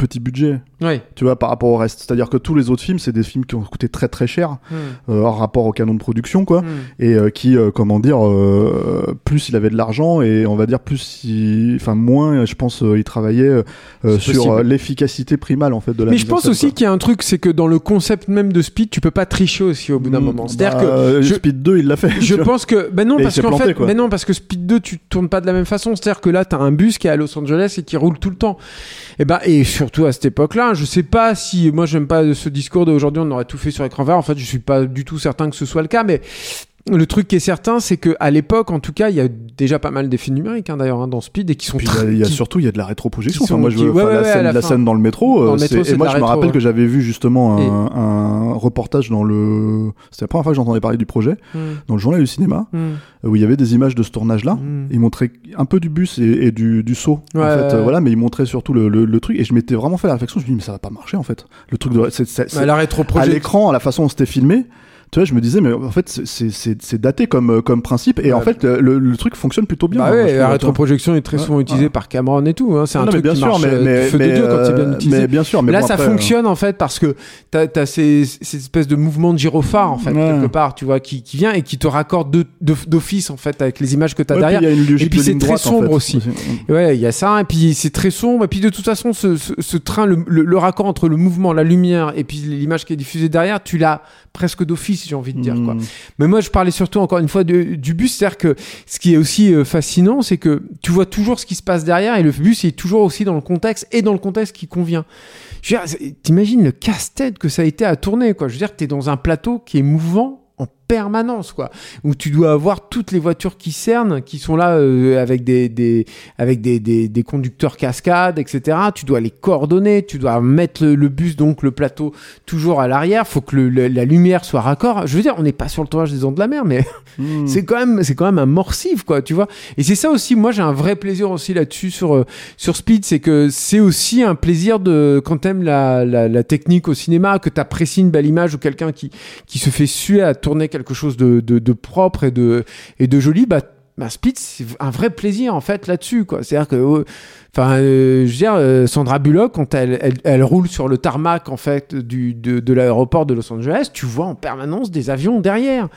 petit budget, Ouais. tu vois, par rapport au reste. C'est-à-dire que tous les autres films, c'est des films qui ont coûté très très cher Hmm. euh, en rapport au canon de production, quoi. Hmm. et euh, qui euh, comment dire plus il avait de l'argent et on va dire plus il enfin moins je pense il travaillait sur l'efficacité primale en fait de la Mais je en pense aussi qu'il y a un truc, c'est que dans le concept même de Speed, tu peux pas tricher aussi au bout d'un Mm, moment. C'est-à-dire bah, que je- Speed 2 il l'a fait Je pense que ben non Et parce qu'en fait ben non parce que Speed 2 tu tournes pas de la même façon c'est-à-dire que là t'as un bus qui est à Los Angeles et qui roule tout le temps et ben et surtout à cette époque-là. Je sais pas si moi j'aime pas ce discours d'aujourd'hui on aurait tout fait sur écran vert. En fait je suis pas du tout certain que ce soit le cas mais le truc qui est certain, c'est que à l'époque, en tout cas, il y a déjà pas mal d'effets numériques hein, d'ailleurs hein, dans Speed et qui sont Puis il y a- très- il y a, qui- surtout il y a de la rétroprojection. Enfin, moi, je, qui- ouais, ouais, la, à scène, la la fin. scène dans le métro. Dans euh, le métro, et moi, je me rappelle ouais. que j'avais vu justement Et- un, reportage dans le. C'était la première fois que j'entendais parler du projet, Hmm, dans le journal du cinéma, hmm, où il y avait des images de ce tournage-là. hmm. Il montrait un peu du bus et, et du, du saut. En fait, euh, voilà, mais il montrait surtout le, le, le truc. Et je m'étais vraiment fait la réflexion. Je me dis, mais ça va pas marcher en fait. Le truc de. Bah, la à rétroprojection. l'écran, à la façon dont c'était filmé, tu vois, je me disais, mais en fait, c'est- daté comme, euh, comme principe, et Ouais. en fait, le, le truc fonctionne plutôt bien. Bah hein, ouais, la rétroprojection est très souvent utilisée par Cameron et tout. hein. C'est un Non, mais truc bien qui sûr, marche mais, euh, mais, feu mais, de Dieu quand c'est bien euh, utilisé. mais bien sûr, mais là, bon, ça après, fonctionne en fait parce que t'as as ces, ces espèces de mouvements de gyrophare en fait quelque part, tu vois, qui, qui vient et qui te raccorde de- de- d'office en fait avec les images que t'as derrière. Et puis c'est très sombre aussi. Ouais, il y a ça, et puis c'est très sombre, et puis de toute façon, ce, ce, ce train, le, le, le raccord entre le mouvement, la lumière, et puis l'image qui est diffusée derrière, tu l'as presque d'office, j'ai envie de dire, quoi. Mm. Mais moi, je parlais surtout, encore une fois, de- du bus, c'est-à-dire que ce qui est aussi euh, fascinant, c'est que tu vois toujours ce qui se passe derrière, et le bus est toujours aussi dans le contexte, et dans le contexte qui convient. Je veux dire, t'imagines le casse-tête que ça a été à tourner, quoi. Je veux dire, t'es dans un plateau qui est mouvant en permanence, quoi. Où tu dois avoir toutes les voitures qui cernent, qui sont là euh, avec des, des avec des, des, des conducteurs cascades, etc. Tu dois les coordonner, tu dois mettre le, le bus, donc le plateau, toujours à l'arrière. Faut que le- le- la lumière soit raccord. Je veux dire, on n'est pas sur le tournage des ondes de la mer, mais Mm. [LAUGHS] c'est quand même c'est quand même un morsif quoi tu vois et c'est ça aussi moi j'ai un vrai plaisir aussi là-dessus sur euh, sur Speed c'est que c'est aussi un plaisir de quand t'aimes la, la, la technique au cinéma que t'apprécies une belle image ou quelqu'un qui qui se fait suer à tourner quelque chose de, de, propre et de et de joli bah bah, Speed, c'est un vrai plaisir en fait là-dessus. C'est-à-dire que, euh, enfin, euh, je veux dire, euh, Sandra Bullock quand elle, elle, elle roule sur le tarmac en fait du de, de l'aéroport de Los Angeles, tu vois en permanence des avions derrière.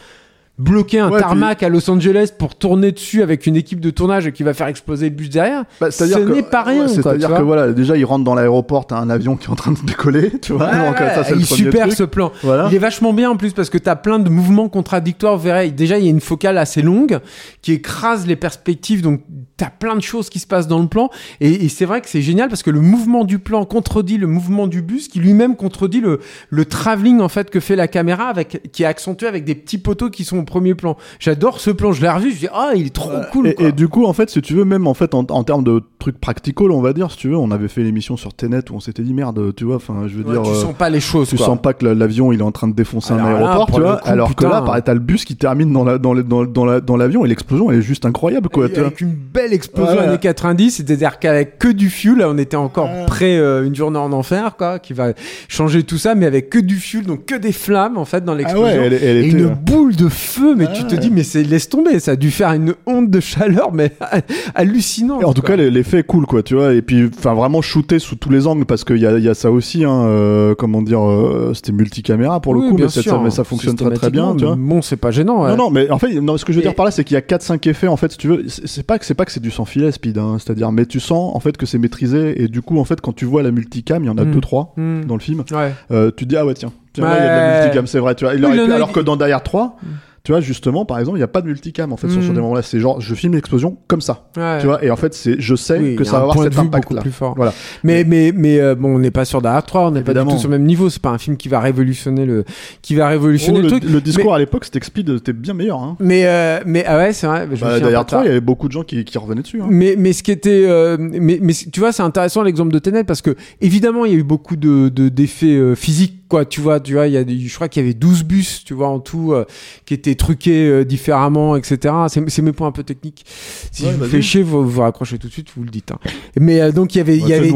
Bloquer un Ouais, tarmac à Los Angeles pour tourner dessus avec une équipe de tournage qui va faire exploser le bus derrière, Bah, ce c'est-à-dire que- n'est pas rien. ouais, C'est-à-dire que voilà, déjà ils rentrent dans l'aéroport, t'as un avion qui est en train de décoller, tu vois. Ouais, donc, ça, c'est il le super truc. ce plan. Voilà. Il est vachement bien en plus parce que t'as plein de mouvements contradictoires. Vous verrez, déjà il y a une focale assez longue qui écrase les perspectives, donc t'as plein de choses qui se passent dans le plan. Et, et c'est vrai que c'est génial parce que le mouvement du plan contredit le mouvement du bus, qui lui-même contredit le le travelling en fait que fait la caméra avec qui est accentué avec des petits poteaux qui sont au premier plan. J'adore ce plan. Je l'ai revu. Je dis ah il est trop cool. Et, quoi. et du coup, en fait, si tu veux, même en fait, en, en termes de trucs practical, on va dire, si tu veux, on avait fait l'émission sur Tenet où on s'était dit merde, tu vois, enfin, je veux Ouais, dire, tu euh, sens pas les choses. tu quoi. sens pas que la- l'avion il est en train de défoncer un Alors là, aéroport, tu vois, coup, alors que là, pareil, t'as le bus qui termine dans la dans le- dans, dans la- dans l'avion et l'explosion elle est juste incroyable, quoi. Et tu vois. avec une belle explosion Ouais. années 90, c'est-à-dire qu'avec que du fuel, là, on était encore près euh, une journée en enfer, quoi, qui va changer tout ça, mais avec que du fuel, donc que des flammes en fait dans l'explosion. Ah ouais, elle, elle et était, une euh, boule de feu, mais tu te ouais. dis, mais c'est laisse tomber, ça a dû faire une onde de chaleur, mais [LAUGHS] hallucinante. En tout quoi. cas, l'effet est cool, quoi, tu vois. Et puis, enfin, vraiment shooté sous tous les angles parce qu'il y a, il y a ça aussi, hein, euh, comment dire, euh, c'était multicaméra pour le Oui, coup, mais, ça, sûr, mais ça fonctionne très très bien, tu vois. Bon, c'est pas gênant. ouais. Non, non, mais en fait, non, ce que je veux Et- dire par là, c'est qu'il y a 4-5 effets, en fait, si tu veux. C'est pas que c'est pas que c'est du sans filet, speed, hein, c'est-à-dire, mais tu sens, en fait, que c'est maîtrisé, et du coup, en fait, quand tu vois la multicam, il y en a Mm. 2-3 Hmm. dans le film, Ouais. euh, tu te dis, ah ouais, tiens, tiens, là, il y a de la multicam, c'est vrai, tu vois. Il Oui, aurait il en pu- a- alors que dans Hard 3, tu vois, justement, par exemple, il n'y a pas de multicam, en fait, sur, Mm. sur des moments-là. C'est genre, je filme l'explosion comme ça, Ouais. tu vois, et en fait, c'est, je sais Oui, que ça va avoir cet impact-là. beaucoup plus fort. Voilà. Mais mais mais euh, bon, on n'est pas sur Hard 3, on n'est pas du tout sur le même niveau. C'est pas un film qui va révolutionner le qui va révolutionner Oh, le le, truc. le discours à l'époque, c'était Speed était bien meilleur. Hein. Mais euh, mais ah ouais, c'est vrai. Bah, D'ailleurs, pas de ça. 3, il y avait beaucoup de gens qui, qui revenaient dessus. Hein. Mais mais ce qui était euh, mais mais tu vois, c'est intéressant l'exemple de Tenet parce que évidemment, il y a eu beaucoup de de- d'effets euh, physiques quoi, tu vois, tu vois, il y a des- je crois qu'il y avait 12 bus, tu vois en tout euh, qui étaient truqués euh, différemment, etc. C'est c'est mes points un peu techniques. Si Ouais, je vous fais chier, vous vous raccrochez tout de suite, vous le dites. hein. Mais euh, donc il y avait il y avait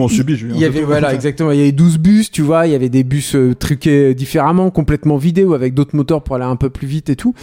il y avait voilà [LAUGHS] exactement, il y avait 12 bus, tu vois, il y avait des bus euh, truqués différemment, complètement vidés ou avec d'autres moteurs pour aller un peu plus vite et tout.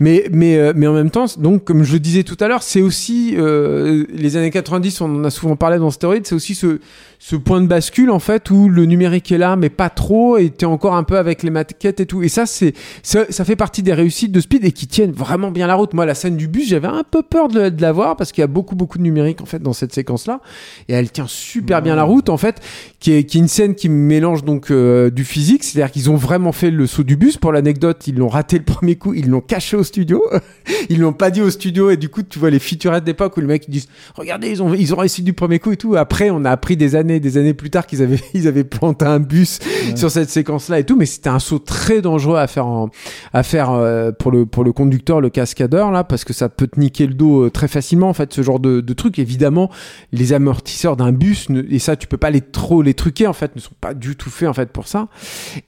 Mais mais euh, mais en même temps, donc comme je le disais tout à l'heure, c'est aussi euh, les années 90, on en a souvent parlé dans Stéroïde, c'est aussi ce ce point de bascule en fait où le numérique est là mais pas trop et t'es encore un peu avec les maquettes et tout. Et ça c'est ça, ça fait partie des réussites de Speed et qui tiennent vraiment bien la route. Moi la scène du bus j'avais un peu peur de, de la voir parce qu'il y a beaucoup beaucoup de numérique en fait dans cette séquence là et elle tient super bien la route en fait qui est, qui est une scène qui mélange donc euh, du physique. C'est à dire qu'ils ont vraiment fait le saut du bus. Pour l'anecdote ils l'ont raté le premier coup ils l'ont caché au studio. [LAUGHS] Ils l'ont pas dit au studio. Et du coup tu vois les featurettes d'époque où le mec ils disent regardez ils ont ils ont réussi du premier coup et tout. Après on a appris des années des années plus tard qu'ils avaient [LAUGHS] ils avaient planté un bus sur cette séquence là et tout mais c'était un saut très dangereux à faire en, à faire euh, pour le pour le conducteur le cascadeur là parce que ça peut te niquer le dos euh, très facilement en fait ce genre de, de truc. Évidemment les amortisseurs d'un bus ne- et ça tu peux pas les trop les truquer en fait ne sont pas du tout faits en fait pour ça.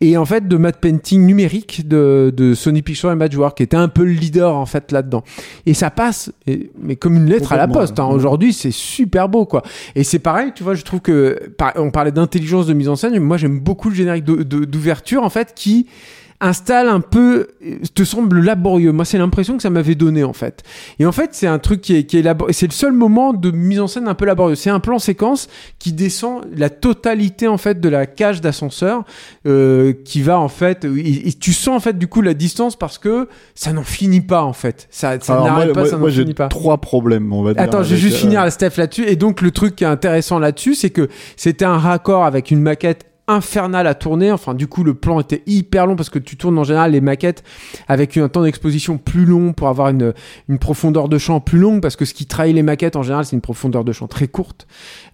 Et en fait de matte painting numérique de, de Sony Pictures Imageworks qui était un peu le leader en fait là-dedans. Et ça passe et- mais comme une lettre à la poste hein. ouais. aujourd'hui c'est super beau quoi. Et c'est pareil tu vois je trouve que on parlait d'intelligence de mise en scène mais moi j'aime beaucoup le générique d'ouverture en fait qui installe un peu, te semble laborieux. Moi, c'est l'impression que ça m'avait donné en fait. Et en fait, c'est un truc qui est, qui est laborieux. C'est le seul moment de mise en scène un peu laborieux. C'est un plan séquence qui descend la totalité en fait de la cage d'ascenseur, euh, qui va en fait, et, et tu sens en fait du coup la distance parce que ça n'en finit pas en fait. Ça, n'arrête pas, moi- ça n'en finit pas. trois problèmes, on va dire. Attends, je vais juste euh, finir Steph là-dessus. Et donc, le truc qui est intéressant là-dessus, c'est que c'était un raccord avec une maquette infernale à tourner. Enfin, du coup, le plan était hyper long parce que tu tournes en général les maquettes avec un temps d'exposition plus long pour avoir une, une profondeur de champ plus longue parce que ce qui trahit les maquettes en général, c'est une profondeur de champ très courte.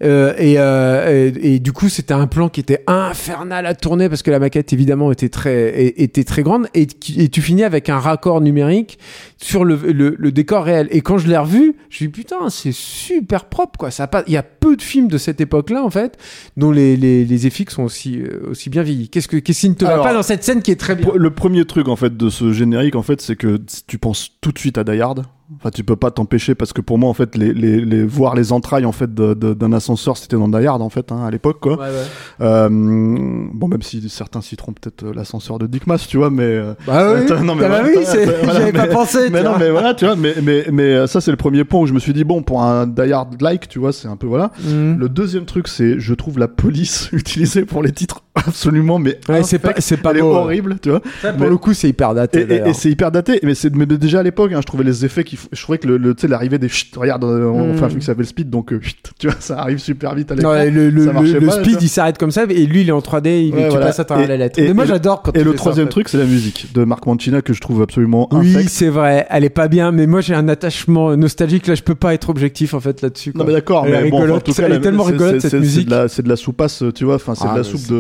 Euh, et, euh, et, et du coup, c'était un plan qui était infernal à tourner parce que la maquette, évidemment, était très, était très grande. Et, et tu finis avec un raccord numérique sur le, le, décor réel. Et quand je l'ai revu, je me dis putain, c'est super propre quoi. Ça il y a peu de films de cette époque-là en fait dont les, les, les FX sont aussi euh, aussi bien vieillis. Qu'est-ce que qu'est-ce qui ne te va pas dans cette scène qui est très bien Le premier truc en fait de ce générique en fait c'est que tu penses tout de suite à Die Hard. Enfin tu peux pas t'empêcher parce que pour moi en fait les, les, les voir les entrailles en fait d'un ascenseur c'était dans Die Hard en fait hein, à l'époque quoi. Ouais, ouais. Euh, bon même si certains citeront peut-être euh, l'ascenseur de Dick Mas tu vois mais euh, Bah oui, Attends, non, mais Ah bah oui, voilà, j'avais pas pensé. mais tu non vois. mais voilà tu vois mais mais mais euh, ça c'est le premier point où je me suis dit bon pour un Die Hard like tu vois c'est un peu voilà. Mhm. Le deuxième truc c'est je trouve la police [LAUGHS] utilisée pour les titres absolument mais Ouais, c'est pas c'est pas beau. horrible tu vois. Ça, pour Mais- le coup, c'est hyper daté. Et, et- et c'est hyper daté, mais c'est mais déjà à l'époque, hein, je trouvais les effets qui, je trouvais que le, le- tu sais l'arrivée des, chut, regarde, euh, on fait un film qui s'appelle Speed, donc euh, chut, tu vois, ça arrive super vite à l'écran. Le, le, le- speed, il s'arrête comme ça, et lui, il est en 3D, il, Ouais, tu voilà. passes à travers Et- la lettre. et- Mais moi, j'adore quand Et tu le ça, troisième truc, c'est la musique de Marc Mancina que je trouve absolument Oui, c'est vrai, elle est pas bien, mais moi j'ai un attachement nostalgique, là je peux pas être objectif en fait là-dessus. Non mais d'accord, mais bon, en tout cas, elle est la- tellement c'est- rigolote cette musique. C'est de la, la soupasse, tu vois. Enfin, c'est Ah, de la mais soupe de,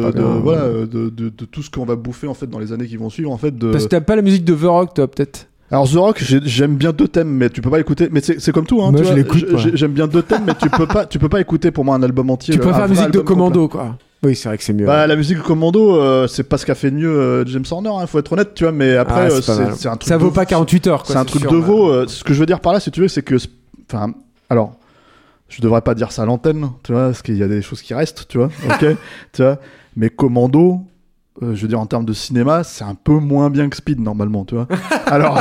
euh, tout ce qu'on va bouffer en fait dans les années qui vont suivre, en fait. Parce que t'aimes pas la musique de The Rock, toi peut-être? Alors The Rock, j'ai- j'aime bien deux thèmes, mais tu peux pas écouter. Mais c'est comme tout, hein. Moi, tu je l'écoute, J'aime bien deux thèmes, mais tu peux pas, tu peux pas écouter pour moi un album entier. Tu un préfères la musique de complet. Commando quoi. Oui, c'est vrai que c'est mieux. Bah, la musique de Commando, euh, c'est pas ce qu'a fait mieux euh, James Horner, hein, faut être honnête, tu vois, mais après, Ah, euh, c'est un truc. ça vaut pas 48 heures quoi. C'est un truc sûr, de veau. ce que je veux dire par là, si tu veux, c'est que. Enfin, alors, je devrais pas dire ça à l'antenne, tu vois, parce qu'il y a des choses qui restent, tu vois, ok, [LAUGHS] tu vois, mais Commando. Euh, je veux dire en termes de cinéma, c'est un peu moins bien que Speed normalement, tu vois. [LAUGHS] Alors,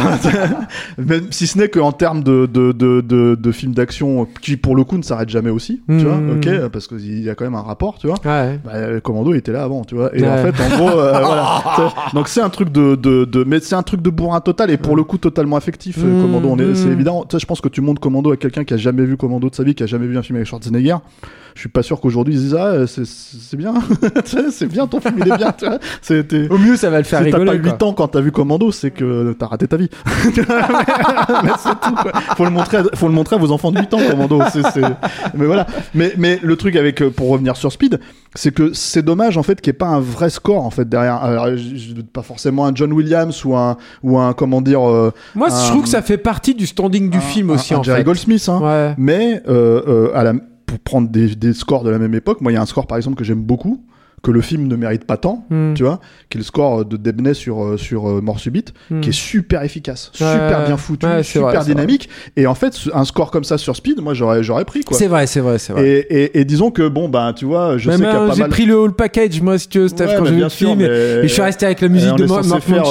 [LAUGHS] même si ce n'est qu'en termes de de de de, de films d'action qui pour le coup ne s'arrêtent jamais aussi, tu vois, Mhm. ok, parce qu'il y a quand même un rapport, tu vois. Ouais. Bah, Commando était là avant, tu vois. Et Ouais. en fait, en gros, euh, [LAUGHS] voilà. C'est- Donc c'est un truc de, de, de, mais c'est un truc de bourrin total et pour le coup totalement affectif. euh, Mm, Commando, on est, c'est évident. Tu sais, je pense que tu montres Commando à quelqu'un qui a jamais vu Commando de sa vie, qui a jamais vu un film avec Schwarzenegger. Je suis pas sûr qu'aujourd'hui ils disent ah euh, c'est bien, [LAUGHS] c'est bien ton film, il est bien. Tu vois. C'était Au mieux, ça va le faire si t'as rigoler. pas quoi. 8 ans quand t'as vu Commando, c'est que t'as raté ta vie. [LAUGHS] mais c'est tout, quoi. Faut le montrer, à, faut le montrer à vos enfants de 8 ans, Commando. Mais voilà. Mais, mais le truc avec, euh, pour revenir sur Speed, c'est que c'est dommage, en fait, qu'il n'y ait pas un vrai score, en fait, derrière. Alors, pas forcément un John Williams ou un, ou un, comment dire, euh, Moi, un- je trouve que ça fait partie du standing du un- film aussi un en Jerry fait. Goldsmith, hein. Ouais. Mais, euh, euh, à la, pour prendre des, scores de la même époque, moi, il y a un score, par exemple, que j'aime beaucoup, que le film ne mérite pas tant, Hmm. tu vois, qui est le score de Debney sur, euh, sur euh, Mort Subite, Hmm. qui est super efficace, Ouais, super bien foutu, Ouais, super vrai, dynamique. Et en fait, un score comme ça sur Speed, moi, j'aurais, j'aurais pris, quoi. C'est vrai, c'est vrai, c'est vrai. Et, et, et disons que, bon, bah, tu vois, je Mais sais qu'il y a pas j'ai mal... pris le whole package, moi, si tu veux, Steph, Ouais, quand j'ai vu le film. et- mais- Et je suis resté avec la musique de faire, euh,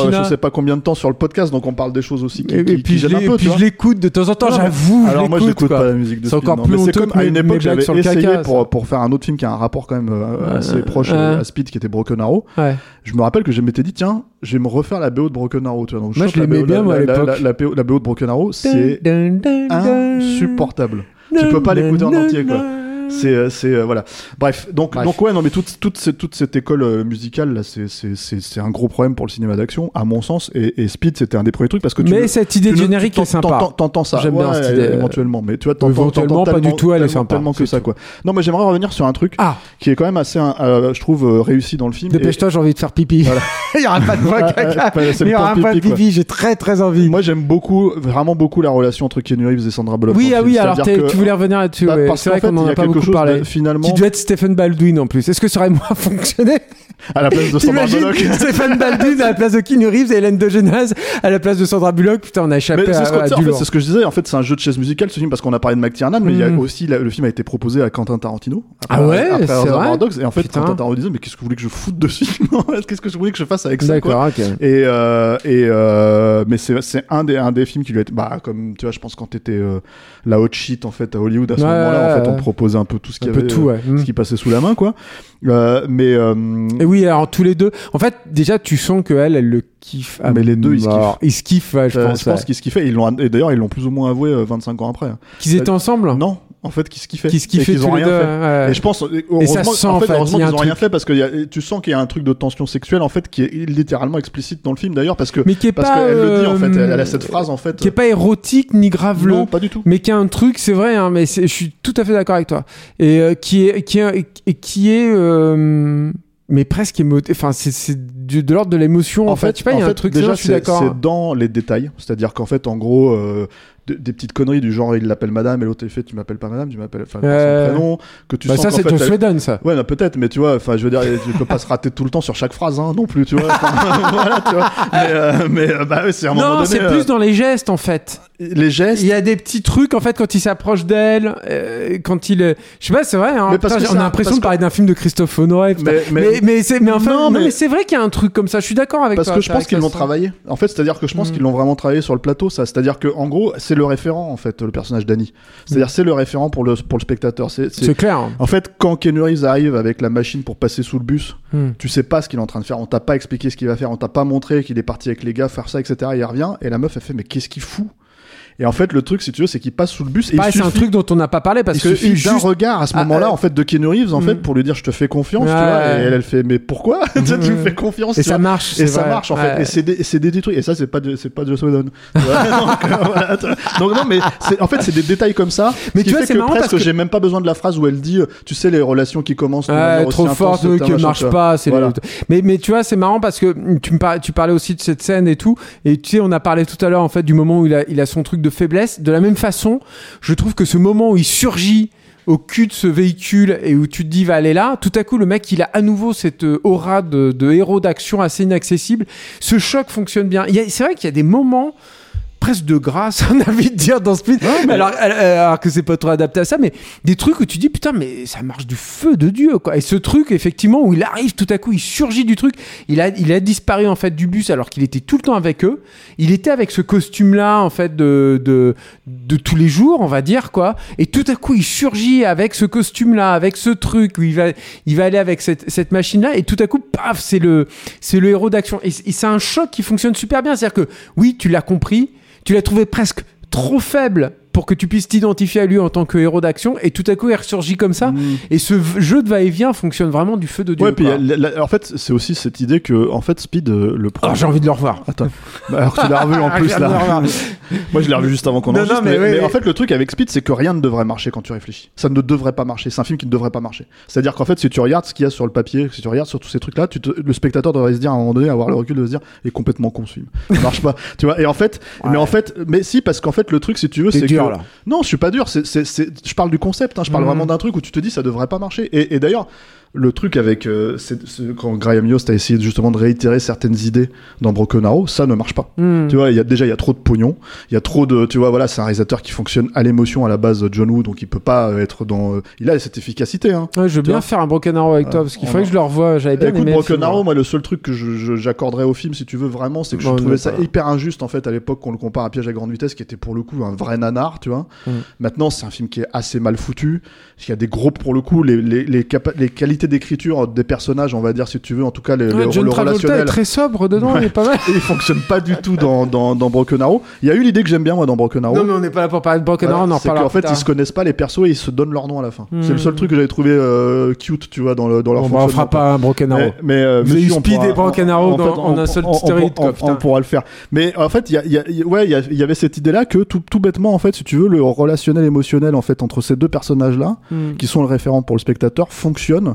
Mancina. je sais pas combien de temps sur le podcast, donc on parle des choses aussi qui, Et, qui, puis, je un peu, puis je l'écoute de temps en temps, j'avoue. je Alors moi, j'écoute pas la musique de C'est encore plus c'est comme à une époque, j'avais sur le essayé pour, pour faire un autre film qui a un rapport quand même euh, assez proche. À Speed, qui était Broken Arrow. Ouais. Je me rappelle que je m'étais dit, tiens, je vais me refaire la BO de Broken Arrow. Tu vois. Donc, Moi, je la l'aimais bien, la- moi, à la- la- l'époque. La, BO, la BO de Broken Arrow, c'est insupportable. Tu peux pas l'écouter en entier, quoi. C'est, euh, c'est, euh, voilà. Bref, donc, Bref. donc ouais, non, mais toute, toute, cette, toute cette école euh, musicale, là, c'est, c'est, c'est, c'est un gros problème pour le cinéma d'action, à mon sens. Et, et Speed, c'était un des premiers trucs parce que tu Mais le- cette idée tu le- générique est sympa. t'entends- ça. J'aime bien cette idée, Éventuellement, mais tu vois, t'entends, Éventuellement, pas du tout, elle est sympa, Tellement que ça, quoi. Non, mais j'aimerais revenir sur un truc Ah, qui est quand même assez, euh, je trouve, réussi dans le film. Et- dépêche-toi, j'ai envie de faire pipi. Voilà. [LAUGHS] Il y aura pas de voix [LAUGHS] caca. Il y aura pas de pipi, j'ai très très envie. Moi, j'aime beaucoup, vraiment beaucoup la relation entre Keanu Reeves et Sandra Bullock. Oui, ah oui, alors tu voulais revenir là-dessus. Bah, C'est qu'en vrai fait, qu'on en a pas quelque chose parlé. de- finalement Qui devait être Stephen Baldwin en plus. Est-ce que ça aurait moins [LAUGHS] fonctionné à la place de Sandra Bullock. [LAUGHS] Stephen Baldwin à la place de Keanu Reeves et Hélène DeGeneres à la place de Sandra Bullock. Putain, on a échappé Mais à, ce, à en du fait, lourd. c'est ce que je disais. En fait, c'est un jeu de chaise musicale, ce film, parce qu'on a parlé de McTiernan, mais il y a Mm. aussi la- le film a été proposé à Quentin Tarantino. Ah ouais, après vrai Dogs. Et en fait, Putain. Quentin Tarantino disait, mais qu'est-ce que vous voulez que je foute dessus Qu'est-ce que je voulais que je fasse avec ça quoi? Et, euh, et euh, mais c'est un des un des films qui lui a été bah comme tu vois je pense quand t'étais euh, la hot shit en fait à Hollywood à ce Ouais, moment-là en fait on proposait un peu tout ce qu'il Un peu avait tout, euh, ouais. Ce qui passait sous la main quoi euh, mais euh, Et oui, alors tous les deux. En fait, déjà, tu sens que elle, elle le kiffe. Mais les deux, ils se mort. Ils se kiffent, je euh, pense. je pense qu'ils se kiffaient ils l'ont et d'ailleurs ils l'ont plus ou moins avoué euh, 25 ans après. Qu'ils étaient ensemble? non en fait qu'ils se kiffaient Qu'ils se kiffaient qu'ils ont rien deux. fait ouais. Et je pense, heureusement, ça sent, en fait, fait, heureusement qu'ils ont rien truc. fait parce que y a- tu sens qu'il y a un truc de tension sexuelle en fait qui est littéralement explicite dans le film d'ailleurs parce que Mais qui est parce pas. qu'elle le dit en fait, elle, euh, a cette phrase en fait. Qui est pas érotique ni graveleux. non, pas du tout. mais qui a un truc, c'est vrai, hein, mais je suis tout à fait d'accord avec toi, et euh, qui est, qui est, et qui est, euh, mais presque émoté. Enfin, c'est de l'ordre de l'émotion. En, fait, je sais pas, il y a un fait, truc. déjà je suis c'est d'accord. c'est dans les détails, c'est-à-dire qu'en fait en gros euh, de- des petites conneries du genre il l'appelle madame et l'autre il fait tu m'appelles pas madame, tu m'appelles enfin Euh, prénom que tu Bah, sens ça, c'est Joss Whedon, ça. Ouais, bah, peut-être, mais tu vois, enfin, je veux dire, tu peux pas se rater tout le temps sur chaque phrase, hein, non plus, tu vois. [LAUGHS] Voilà, tu vois. Mais, euh, mais euh, bah, ouais, c'est un moment Non, c'est euh, plus dans les gestes, en fait. les gestes. Il y a des petits trucs, en fait, quand il s'approche d'elle, euh, quand il. euh, Je sais pas, c'est vrai, hein. Mais parce Putain, que on a l'impression parce de parler d'un film de Christophe Honoré. Mais- Mais, mais- mais, c'est, mais enfin, Non, mais, mais- c'est vrai qu'il y a un truc comme ça. Je suis d'accord avec Parce toi. que je pense qu'ils l'ont travaillé. En fait, c'est-à-dire que je pense Mm. qu'ils l'ont vraiment travaillé sur le plateau, ça. C'est-à-dire que, en gros, c'est le référent, en fait, le personnage d'Annie. C'est-à-dire, c'est le référent pour le, pour le spectateur. C'est, clair. hein. En fait, quand Reeves arrive avec la machine pour passer sous le bus, Hmm. tu sais pas ce qu'il est en train de faire. On t'a pas expliqué ce qu'il va faire. On t'a pas montré qu'il est parti avec les gars faire ça, etc. Il revient et la meuf, elle fait, mais qu'est-ce qu'il fout? Et en fait, le truc, si tu veux, c'est qu'il passe sous le bus et Pareil, il c'est un truc dont on n'a pas parlé parce il que suffit d'un juste- regard à ce Ah, moment-là, euh, en fait, de Keanu Reeves, en mm. fait, pour lui dire je te fais confiance, tu vois. ouais. Et elle, elle fait mais pourquoi? [LAUGHS] Tu Tu me Mm. fais confiance. Et ça vois. marche. Et ça vrai. marche en Ouais. fait. Et c'est des, c'est des, des trucs. Et ça, c'est pas, de- c'est pas Joss Whedon. [LAUGHS] [LAUGHS] Donc, euh. Donc, non, mais c'est- en fait, c'est des détails comme ça. Mais tu vois, c'est marrant parce que- j'ai même pas besoin de la phrase où elle dit, euh, tu sais, les relations qui commencent de trop etc., qui marche pas. C'est mais, mais tu vois, c'est marrant parce que tu, me parlais, tu parlais aussi de cette scène et tout. Et tu sais, on a parlé tout à l'heure en fait du moment où il a, il a son truc de faiblesse. De la même façon, je trouve que ce moment où il surgit au cul de ce véhicule et où tu te dis va aller là, tout à coup le mec il a à nouveau cette euh, aura de, de héros d'action assez inaccessible. Ce choc fonctionne bien. C'est vrai qu'il y a des moments presque de grâce, [LAUGHS] on a envie de dire dans ce film. alors, euh, alors que c'est pas trop adapté à ça, mais des trucs où tu dis putain, mais ça marche du feu de Dieu, quoi. Et ce truc, effectivement, où il arrive tout à coup, il surgit du truc, il a, il a disparu en fait du bus alors qu'il était tout le temps avec eux. Il était avec ce costume-là, en fait, de, de, de tous les jours, on va dire, quoi. Et tout à coup, il surgit avec ce costume-là, avec ce truc où il va, il va aller avec cette, cette machine-là, et tout à coup, paf, c'est le, c'est le héros d'action. Et, et c'est un choc qui fonctionne super bien. C'est-à-dire que, oui, tu l'as compris, tu l'as trouvé presque trop faible pour que tu puisses t'identifier à lui en tant que héros d'action et tout à coup il ressurgit comme ça et ce jeu de va-et-vient fonctionne vraiment du feu de Dieu Mm. Ouais, puis quoi. la- la- en fait, c'est aussi cette idée que, en fait, Speed, euh, le Alors, j'ai envie de le revoir Attends. Bah, alors tu l'as revu en [LAUGHS] Ah, plus là. [LAUGHS] Moi je l'ai revu juste avant qu'on enregistre. non, mais mais, en fait le truc avec Speed c'est que rien ne devrait marcher quand tu réfléchis. Ça ne devrait pas marcher. C'est un film qui ne devrait pas marcher. C'est-à-dire qu'en fait si tu regardes ce qu'il y a sur le papier, si tu regardes sur tous ces trucs là, tu te- le spectateur devrait se dire à un moment donné, avoir le recul de se dire, est complètement con ce film. Ça marche pas. Tu vois. Et en fait, mais en fait, mais si parce qu'en fait le truc si tu veux c'est dur, que là. non, je suis pas dur. C'est, c'est, c'est- je parle du concept. hein. Je parle Mhm. vraiment d'un truc où tu te dis ça devrait pas marcher. Et, et d'ailleurs, le truc avec euh, quand Graham Yost a essayé justement de réitérer certaines idées dans Broken Arrow, ça ne marche pas. Hmm. Tu vois, il y a déjà il y a trop de pognon, il y a trop de, tu vois, voilà, c'est un réalisateur qui fonctionne à l'émotion à la base, John Woo, donc il peut pas euh, être dans, euh, il a cette efficacité. Hein. Ouais, je veux Tu bien faire un Broken Arrow avec toi parce qu'il faudrait que je le revoie j'avais bien Écoute, aimé Broken Arrow, moi. le seul truc que j'accorderais au film, si tu veux vraiment, c'est que Bon, je trouvais ça pas. hyper injuste en fait à l'époque qu'on le compare à Piège à grande vitesse, qui était pour le coup un vrai nanar, tu vois. Mm. Maintenant, c'est un film qui est assez mal foutu. Il y a des gros, pour le coup, les, les, les, capa- les qualités d'écriture des personnages, on va dire, si tu veux, en tout cas, les, Ouais, le, John le Travolta est relationnel. très sobre dedans Ouais. il est pas mal Et [LAUGHS] il fonctionne pas du tout dans, dans, dans Broken Arrow. Il y a eu l'idée que j'aime bien, moi, dans Broken Arrow. non mais on n'est pas là pour parler de Broken Arrow on en c'est qu'en fait ils se connaissent pas les persos et ils se donnent leur nom à la fin. Hmm. C'est le seul truc que j'avais trouvé euh, cute, tu vois, dans, le, dans leur Bon, bah, on fonctionnement. fera pas un Broken Arrow Mais, mais, euh, Vous si, on Speed pourra- et Broken Arrow dans- en un seul stéroïde, on- pourra le faire. Mais en fait, il y ouais, il avait cette idée-là que tout, tout bêtement, en fait, si tu veux, le relationnel émotionnel en fait entre ces deux personnages-là, Hmm. qui sont le référent pour le spectateur, fonctionne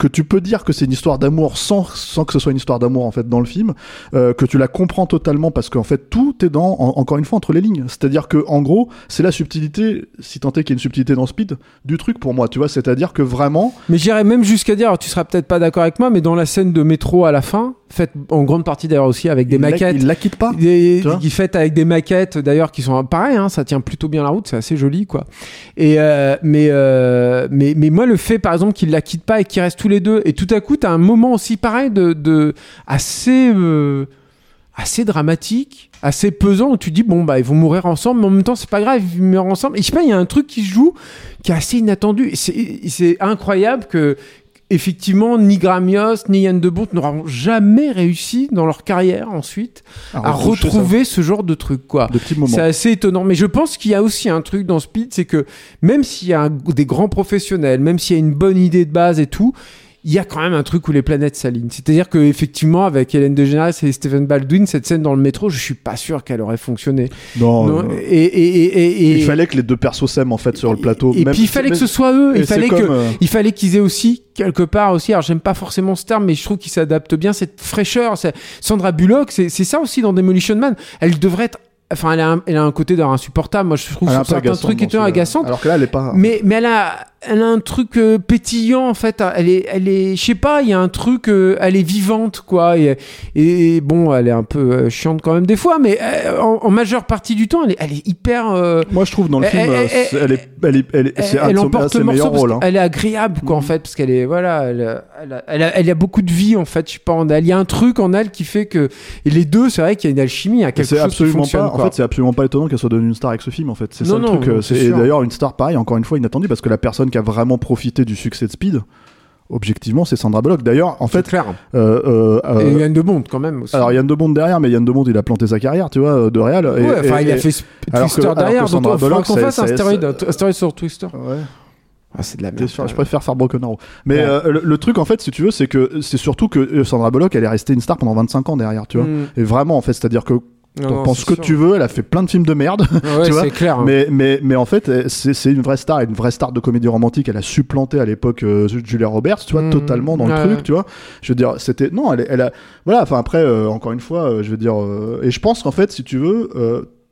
que tu peux dire que c'est une histoire d'amour sans, sans que ce soit une histoire d'amour en fait dans le film, euh, que tu la comprends totalement parce qu'en fait tout est dans, en- encore une fois, entre les lignes. C'est-à-dire que en gros, c'est la subtilité, si tant est qu'il y ait une subtilité dans Speed, du truc pour moi, tu vois. C'est-à-dire que vraiment, Mais j'irais même jusqu'à dire, alors tu seras peut-être pas d'accord avec moi, mais dans la scène de métro à la fin, faite en grande partie d'ailleurs aussi avec des il la- maquettes. il la quitte pas. Des, qui fait avec des maquettes d'ailleurs qui sont pareil hein, ça tient plutôt bien la route c'est assez joli quoi et euh, mais, euh, mais mais moi le fait par exemple qu'ils la quittent pas et qu'ils restent tous les deux et tout à coup t'as un moment aussi pareil de, assez euh, assez dramatique assez pesant où tu dis bon bah ils vont mourir ensemble mais en même temps c'est pas grave ils meurent ensemble. Et je sais pas il y a un truc qui se joue qui est assez inattendu. C'est incroyable que effectivement ni Gramios ni Yann de Bont n'auront jamais réussi dans leur carrière ensuite à retrouver ce genre de truc quoi. C'est assez étonnant, mais je pense qu'il y a aussi un truc dans Speed, c'est que même s'il y a un- des grands professionnels, même s'il y a une bonne idée de base et tout, il y a quand même un truc où les planètes s'alignent. C'est-à-dire que effectivement, avec Hélène DeGeneres et Stephen Baldwin, cette scène dans le métro, je suis pas sûr qu'elle aurait fonctionné. Non, Non, euh, et, et, et, et- il fallait que les deux persos s'aiment en fait sur le plateau. Et Même- puis il fallait que ce soit eux. Il fallait que, euh, il fallait qu'ils aient aussi quelque part aussi. Alors j'aime pas forcément ce terme, mais je trouve qu'il s'adapte bien cette fraîcheur. C'est- Sandra Bullock, c'est c'est ça aussi dans Demolition Man. Elle devrait être. Enfin, elle a un, elle a un côté d'ailleurs insupportable. Moi, je trouve elle sur certains agaçante trucs étant ce- agaçantes. Alors que là, elle est pas. Mais, mais elle a, elle a un truc euh, pétillant en fait. Elle est, elle est, je sais pas, il y a un truc, euh, elle est vivante quoi. Et, et bon, elle est un peu euh, chiante quand même des fois, mais euh, en, en majeure partie du temps, elle est, elle est hyper. euh, Moi, je trouve dans le Elle- film, elle- euh, elle- elle est, elle est, elle est- elle, c'est un elle de ses- meilleurs rôles. hein. qu'elle est agréable quoi en Mhm. fait parce qu'elle est voilà elle, elle, a- elle a, elle beaucoup de vie en fait je sais pas en elle il y a un truc en elle qui fait que et les deux c'est vrai qu'il y a une alchimie il y a quelque chose qui absolument fonctionne pas. En quoi. fait, c'est absolument pas étonnant qu'elle soit devenue une star avec ce film. En fait, c'est ça Non, le truc. euh, c'est d'ailleurs une star pareil, encore une fois inattendue, parce que la personne qui a vraiment profité du succès de Speed, objectivement, c'est Sandra Bullock. D'ailleurs, en fait, clair euh, euh, euh, et Yann de Bond quand même aussi alors Yann de Bond derrière, mais Yann de Bond, il a planté sa carrière, tu vois, euh, de réal. et- ouais, enfin il a fait Twister que derrière donc faudra Bullock, qu'on fasse un stéroïde sur Twister Ouais. ah, c'est de la merde sûr, je préfère faire Broken Arrow. Mais Ouais. euh, le, le truc, en fait, si tu veux, c'est que c'est surtout que euh, Sandra Bullock, elle est restée une star pendant 25 ans derrière, tu vois. même. Et vraiment, en fait, c'est-à-dire que Mm. T'en penses c'est que sûr. tu veux, elle a fait plein de films de merde. Ouais, [LAUGHS] tu vois, c'est clair hein. Mais, mais, mais en fait, c'est c'est une vraie star, une vraie star de comédie romantique. Elle a supplanté à l'époque euh, Julia Roberts, tu vois, Mhm. totalement dans Ouais, le truc, tu vois. Je veux dire, c'était. Non, elle, elle a. Voilà, enfin après, euh, encore une fois, euh, je veux dire. euh, et je pense qu'en fait, si tu veux.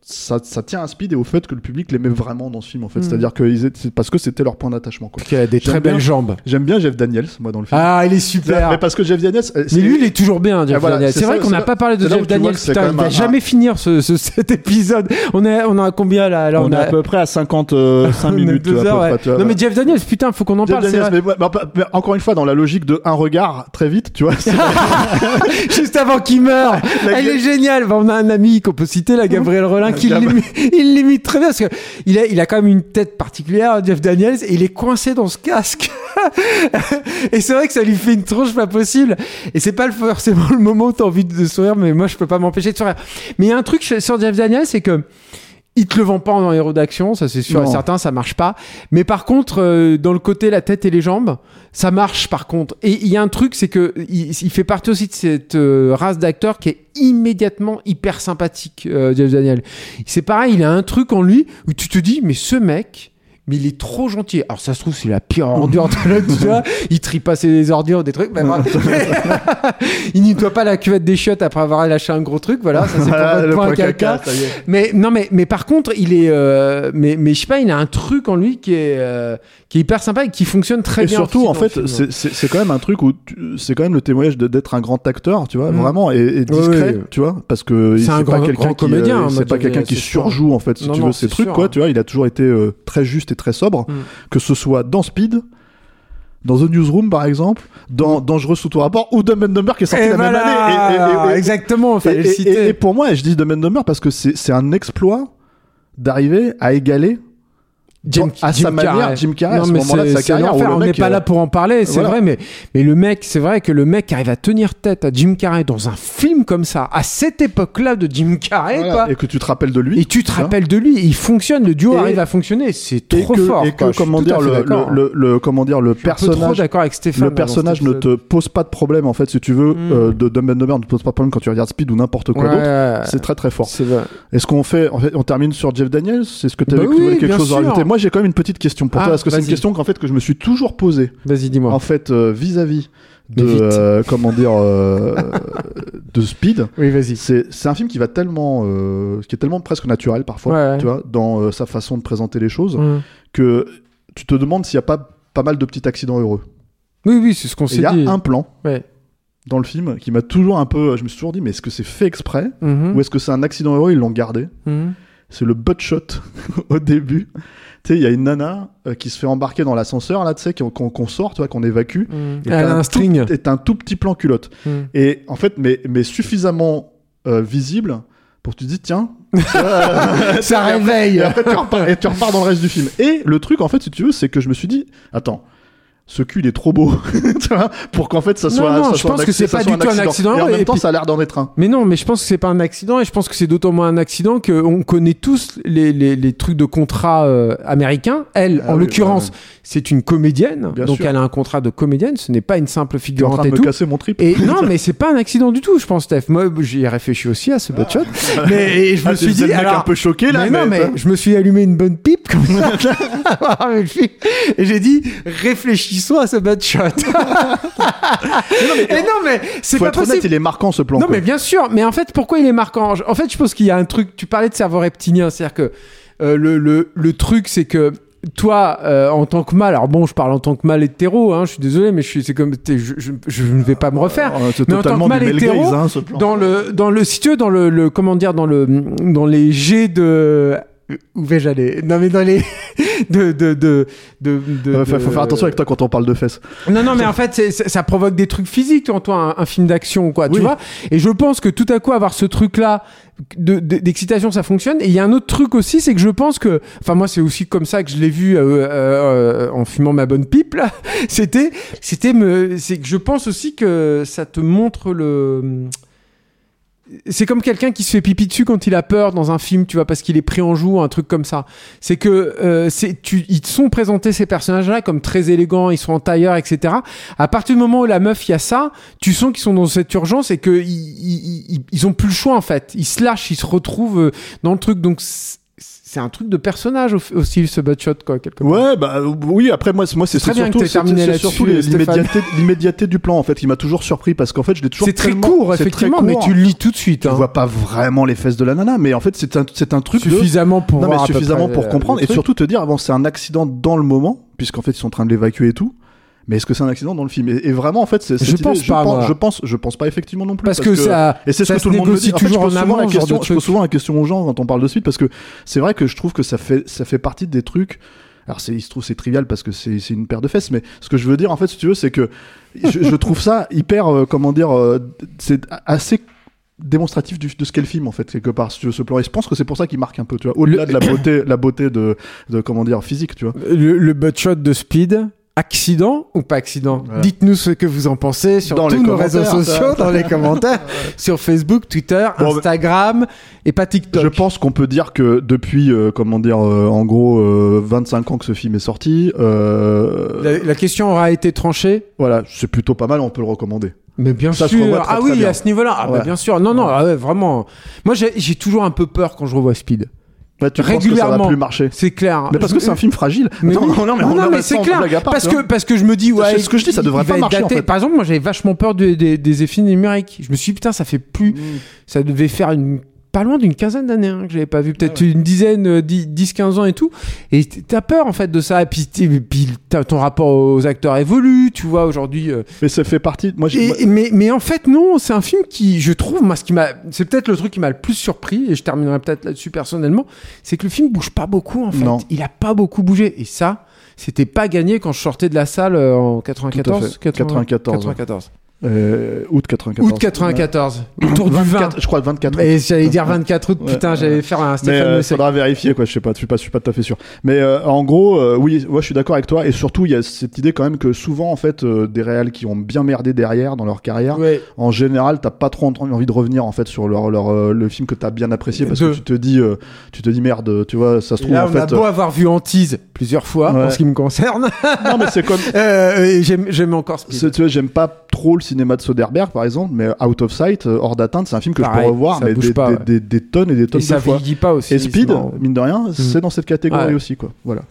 Euh, ça, ça tient à Speed et au fait que le public l'aimait vraiment dans ce film en fait Mhm. c'est-à-dire que ils étaient- parce que c'était leur point d'attachement quoi qu'elle a des très bien. belles jambes j'aime bien Jeff Daniels moi dans le film ah il est super mais parce que Jeff Daniels euh, Mais lui, il est toujours bien, Jeff Ah, voilà, Daniels. c'est C'est vrai ça, qu'on n'a pas parlé de Jeff Daniels. Putain, il va un- jamais finir ce, ce- cet épisode. On est, on a combien là, Là, on, est à peu près à 55 [LAUGHS] on a minutes à peu heures, ouais. près, tu vois. Non mais Jeff Daniels, putain, faut qu'on en Jeff parle. c'est Daniels, vrai. mais, mais- mais encore une fois dans la logique de un regard très vite tu vois [LAUGHS] Juste avant qu'il meure. [LAUGHS] Elle est géniale. Bah, on a un ami qu'on peut citer, la Gabriel Qui l'imite, [LAUGHS] il l'imite très bien parce que il a, il a quand même une tête particulière, Jeff Daniels, et il est coincé dans ce casque. [LAUGHS] et c'est vrai que ça lui fait une tronche pas possible. Et c'est pas forcément le moment où t'as envie de sourire, mais moi je peux pas m'empêcher de sourire. Mais il y a un truc sur Jeff Daniels, c'est que il te le vend pas en héros d'action, ça c'est sûr et certain, ça marche pas. Mais par contre, euh, dans le côté la tête et les jambes, ça marche par contre. Et il y a un truc, c'est que il, il fait partie aussi de cette euh, race d'acteurs qui est immédiatement hyper sympathique, euh, Daniel. C'est pareil, il a un truc en lui où tu te dis, mais ce mec. Mais il est trop gentil. Alors ça se trouve c'est la pire ordure de l'autre, tu vois. Il trie pas ses ordures, des trucs. Bref. [LAUGHS] il nettoie pas la cuvette des chiottes après avoir lâché un gros truc. Voilà, ça c'est pour Voilà, le point caca. caca. Mais non, mais mais par contre, il est, euh, mais mais je sais pas, il a un truc en lui qui est euh, qui est hyper sympa et qui fonctionne très et bien. surtout aussi en fait c'est- quand même un truc où c'est quand même le témoignage d'être un grand acteur tu vois Mm. vraiment et, et discret oui. tu vois parce que C'est pas grand- quelqu'un grand qui, comédien, euh, hein, c'est pas quelqu'un qui surjoue en fait si Non, tu non, veux ces c'est trucs sûr, quoi hein. tu vois il a toujours été euh, très juste et très sobre Mm. que ce soit dans Speed dans The Newsroom par exemple dans Dangereux sous tout rapport ou Dumb and Dumber qui est sorti Et la même année Et- et- et- et- exactement, fallait et, le et- citer. et- et pour moi, je dis Dumb and Dumber parce que c'est un exploit d'arriver à égaler Jim, à sa manière, Carrey. Jim Carrey, à Non, ce mais moment-là de sa carrière, où On n'est pas euh, là pour en parler, c'est voilà. vrai, mais, mais le mec, c'est vrai que le mec arrive à tenir tête à Jim Carrey dans un film comme ça, à cette époque-là de Jim Carrey, Voilà. quoi. et que tu te rappelles de lui Et tu te hein. rappelles de lui, il fonctionne, le duo Et- arrive à fonctionner, c'est trop que, fort. et que comment dire à le, le, le- comment dire le personnage d'accord avec Stéphane. le personnage ne te pose pas de problème en fait si tu veux Mm. euh, de Dumb and Dumber ne te pose pas de problème quand tu regardes Speed ou n'importe quoi Ouais, d'autre c'est très très fort c'est vrai. est-ce qu'on fait on termine sur Jeff Daniels c'est ce que tu Bah avais quelque chose à rajouter moi j'ai quand même une petite question pour Ah, toi parce que c'est une question qu'en fait que je me suis toujours posée Vas-y, dis-moi. en fait euh, vis-à-vis de euh, comment dire euh, [LAUGHS] de Speed. Oui, vas-y. C'est c'est un film qui va tellement euh, qui est tellement presque naturel parfois, Ouais, ouais. tu vois, dans sa façon de présenter les choses Hum. que tu te demandes s'il n'y a pas pas mal de petits accidents heureux. Oui, oui, c'est ce qu'on Et Il s'est y a dit. un plan Ouais. dans le film qui m'a toujours un peu je me suis toujours dit mais est-ce que c'est fait exprès Mhm. ou est-ce que c'est un accident heureux ils l'ont gardé? Mhm. c'est le butt shot [LAUGHS] au début. Tu sais, il y a une nana euh, qui se fait embarquer dans l'ascenseur, là, tu sais, qu'on sort, tu vois, qu'on évacue. Et Elle a un string. T'as un tout petit plan culotte. Mhm. Et en fait, mais, mais suffisamment euh, visible pour que tu te dis, tiens. [LAUGHS] Ça Et réveille. après, tu repars, et tu repars dans le reste du film. Et le truc, en fait, si tu veux, c'est que je me suis dit, attends. Ce cul, il est trop beau, [LAUGHS] tu vois, pour qu'en fait ça Non, soit. non, ça je soit pense un que c'est pas du tout un accident, Et en et même temps, puis- ça a l'air d'en être un. Mais non, mais je pense que c'est pas un accident et je pense que c'est d'autant moins un accident qu'on connaît tous les, les, les trucs de contrat euh, américains. Elle, Ah en oui, l'occurrence, ouais. c'est une comédienne, Bien donc sûr. elle a un contrat de comédienne. Ce n'est pas une simple es en figurante train de et me tout. casser mon trip. Et non, [LAUGHS] mais c'est pas un accident du tout, je pense, Steph. Moi, j'y ai réfléchi aussi à ce butt shot. [LAUGHS] mais et je me Ah, suis dit, alors, un peu choqué là. mais non, mais je me suis allumé une bonne pipe comme ça et j'ai dit réfléchissons à ce butt shot. [LAUGHS] et non, mais c'est Faut pas être honnête, il est marquant ce plan. Non, quoi. mais bien sûr. Mais en fait, pourquoi il est marquant? En fait, je pense qu'il y a un truc. Tu parlais de cerveau reptilien, c'est-à-dire que euh, le, le, le truc, c'est que toi, euh, en tant que mâle, alors bon, je parle en tant que mâle hétéro, hein, je suis désolé, mais je suis, c'est comme, je, je, je ne vais pas me refaire. Ah, Mais en tant que mâle hétéro, hein. Dans le, dans le, si tu veux, dans le, le comment dire, dans le, dans les jets de, où vais-je aller? Non, mais dans les, [LAUGHS] de, de, de, de, de- Ouais, faut, faire attention avec toi quand on parle de fesses. non, non, mais en fait, c'est- ça provoque des trucs physiques, toi, toi, un, un film d'action, quoi, tu vois? Et je pense que tout à coup, avoir ce truc-là de- de- d'excitation, ça fonctionne. Et il y a un autre truc aussi, c'est que je pense que, enfin, moi, c'est aussi comme ça que je l'ai vu euh, euh, en fumant ma bonne pipe, là. [LAUGHS] C'était, c'était me, c'est que je pense aussi que ça te montre le. C'est comme quelqu'un qui se fait pipi dessus quand il a peur dans un film, tu vois, parce qu'il est pris en joue, un truc comme ça. C'est que euh, c'est, tu, ils sont présentés ces personnages-là comme très élégants, ils sont en tailleur, etc. À partir du moment où la meuf, y a ça, tu sens qu'ils sont dans cette urgence et qu'ils ils, ils, ils ont plus le choix en fait. Ils se lâchent, ils se retrouvent euh, dans le truc. Donc c'est un truc de personnage au- aussi ce butt-shot quoi quelque part. Ouais, bah oui. Après moi, c'est- moi c'est surtout, surtout l'immédiateté, du plan en fait qui m'a toujours surpris parce qu'en fait je l'ai toujours C'est très court effectivement, mais tu lis tout de suite. Tu hein. vois pas vraiment les fesses de la nana, mais en fait c'est un c'est un truc suffisamment pour suffisamment pour euh, comprendre et surtout te dire bon c'est un accident dans le moment puisqu'en fait ils sont en train de l'évacuer et tout. Mais est-ce que c'est un accident dans le film? Et, et vraiment en fait c'est Je pense pas, pense, je pense je pense pas effectivement non plus parce, que, ça et c'est ce que tout le monde me dit. En fait, je pose en souvent la question, je pose souvent la question aux gens quand on parle de suite parce que c'est vrai que je trouve que ça fait ça fait partie des trucs. Alors il se trouve c'est trivial parce que c'est une paire de fesses, mais ce que je veux dire en fait si tu veux c'est que je, je trouve ça hyper euh, comment dire euh, c'est assez démonstratif du- de ce qu'est le film en fait quelque part si tu veux ce plan et je pense que c'est pour ça qu'il marque un peu tu vois au-delà de la [LAUGHS] beauté la beauté de, de comment dire physique tu vois. Le, le butt shot de Speed, accident ou pas accident Voilà. Dites-nous ce que vous en pensez sur Dans tous nos réseaux sociaux, dans les commentaires, [LAUGHS] sur Facebook, Twitter, Bon, mais- Instagram et pas TikTok. Je pense qu'on peut dire que depuis, euh, comment dire, euh, en gros, euh, 25 ans que ce film est sorti, euh, La, la question aura été tranchée. voilà, c'est plutôt pas mal, on peut le recommander. Mais bien Ça sûr. très, ah oui, à ce niveau-là. Ah bah Ouais. bien sûr. Non, non, ah ouais, vraiment. Moi, j'ai toujours un peu peur quand je revois Speed. Ouais, tu penses que ça Régulièrement. va plus marcher C'est clair. Mais parce que c'est un film fragile. Mais non, oui. non, non, mais, non, on- non, on- mais c'est clair. part, parce que parce que je me dis ouais. C'est ce que je dis, ça devrait pas marcher, en fait. Par exemple, moi j'avais vachement peur de- des- des effets numériques. Je me suis dit putain, ça fait plus. Ça devait faire une pas loin d'une quinzaine d'années hein, que j'avais pas vu, peut-être une dizaine, euh, 10-15 ans et tout. Et t'as peur en fait de ça. Et puis, ton rapport aux acteurs évolue, tu vois, aujourd'hui. euh, Mais ça fait partie. Moi, et- mais, mais en fait, non, c'est un film qui, je trouve, moi, ce qui m'a, c'est peut-être le truc qui m'a le plus surpris, et je terminerai peut-être là-dessus personnellement, c'est que le film bouge pas beaucoup, en fait. Non. Il a pas beaucoup bougé. Et ça, c'était pas gagné quand je sortais de la salle euh, en 94. Tout à fait. 94, 94. Euh, août 94. Août 94. Autour du 20. 24, je crois 24 août. Et j'allais dire 24 août, Ouais, putain, ouais. j'allais faire un Mais Stéphane euh, Messel. faudra vérifier quoi, je sais pas, je suis pas, je suis pas tout à fait sûr. Mais euh, en gros, euh, oui, moi je suis d'accord avec toi et surtout il y a cette idée quand même que souvent en fait euh, des réals qui ont bien merdé derrière dans leur carrière, Ouais. en général t'as pas trop envie de revenir en fait sur leur, leur euh, le film que t'as bien apprécié parce que tu te dis euh, tu te dis merde, tu vois, ça se trouve là, en on a beau avoir vu Antise plusieurs fois, Ouais. en ce qui me concerne. euh, non mais c'est comme [LAUGHS] Euh, j'aime, encore Speed. tu vois, j'aime pas trop le cinéma de Soderbergh, par exemple, mais Out of Sight, euh, hors d'atteinte, c'est un film que je peux revoir, ça mais des, pas, des- ouais. des- des tonnes et des tonnes Et ça de fois. vieillit pas aussi. Et Speed, marrant. mine de rien, c'est dans cette catégorie Ouais. aussi, quoi. Voilà.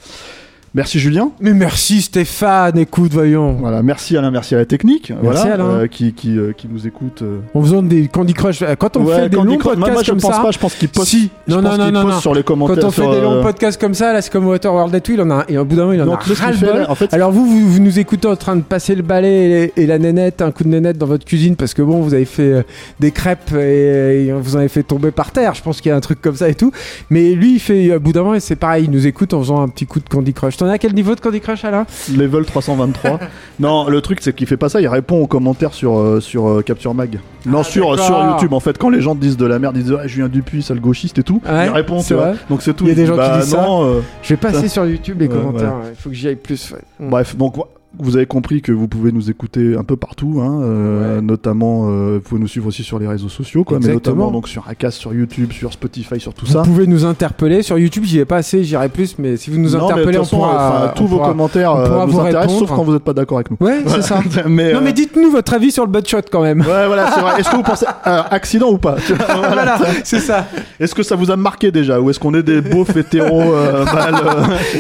Merci Julien. Mais merci Stéphane, écoute, voyons. Voilà, merci Alain, merci à la technique, voilà, Alain. euh, qui, qui, euh, qui nous écoute. euh. En faisant des Candy Crush, euh, quand on Ouais, fait des longs moi, podcasts moi, je comme pense ça, pas, je pense qu'il poste, si, je non, pense non, non, sur les commentaires. Quand on fait des longs podcasts comme ça, là, c'est comme Waterworld et tout, il en a, et au bout d'un moment, il en Donc, a ras le bol. là, en fait- Alors vous, vous, vous nous écoutez en train de passer le balai et, et la nénette, un coup de nénette dans votre cuisine parce que bon, vous avez fait des crêpes et, et vous en avez fait tomber par terre. Je pense qu'il y a un truc comme ça et tout. Mais lui, il fait, au bout d'un moment, c'est pareil, il nous écoute en faisant un petit coup de Candy Crush. T'en as à quel niveau de Candy Crush, Alain Level 323. [LAUGHS] non, le truc c'est qu'il fait pas ça, il répond aux commentaires sur, euh, sur euh, Capture Mag. Non, Ah, sur, d'accord. sur YouTube en fait, quand les gens disent de la merde, ils disent ouais, Julien Dupuis, sale gauchiste et tout, Ouais, il répond, c'est tu vois. vrai. Donc c'est tout. Il y a des gens qui bah, disent ça. non, euh, Je vais passer sur YouTube les Ouais, commentaires. Il faut que j'y aille plus. ouais. Bref, donc vous avez compris que vous pouvez nous écouter un peu partout, hein, euh, Ouais. notamment euh, vous pouvez nous suivre aussi sur les réseaux sociaux, quoi, mais notamment donc sur Acast, sur YouTube, sur Spotify, sur tout Vous ça. pouvez nous interpeller sur YouTube. J'y vais pas assez, j'irai plus. Mais si vous nous Non, interpellez, on façon, pourra. tous on vos pourra- commentaires on euh, pourra nous vous intéressent, sauf quand vous n'êtes pas d'accord avec nous. Ouais, c'est ça. [LAUGHS] mais, Non, euh, mais dites-nous votre avis sur le buttshot quand même. Ouais, voilà, c'est vrai. Est-ce que vous pensez accident ou pas? [LAUGHS] Voilà. voilà, c'est ça. Est-ce que ça vous a marqué déjà? Ou est-ce qu'on est des beaufs [LAUGHS] hétéros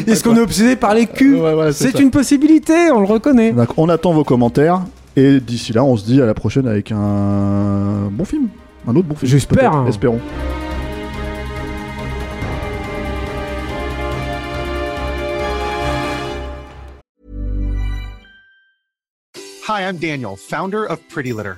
Est-ce qu'on est obsédé par les culs? C'est une possibilité, on le reconnaît. Donc, On attend vos commentaires. Et d'ici là, on se dit à la prochaine avec un bon film. Un autre bon film. J'espère. Espérons. Hi, I'm Daniel, founder of Pretty Litter.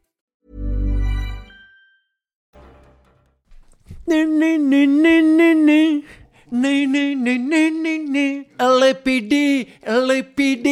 LAPD, LAPD.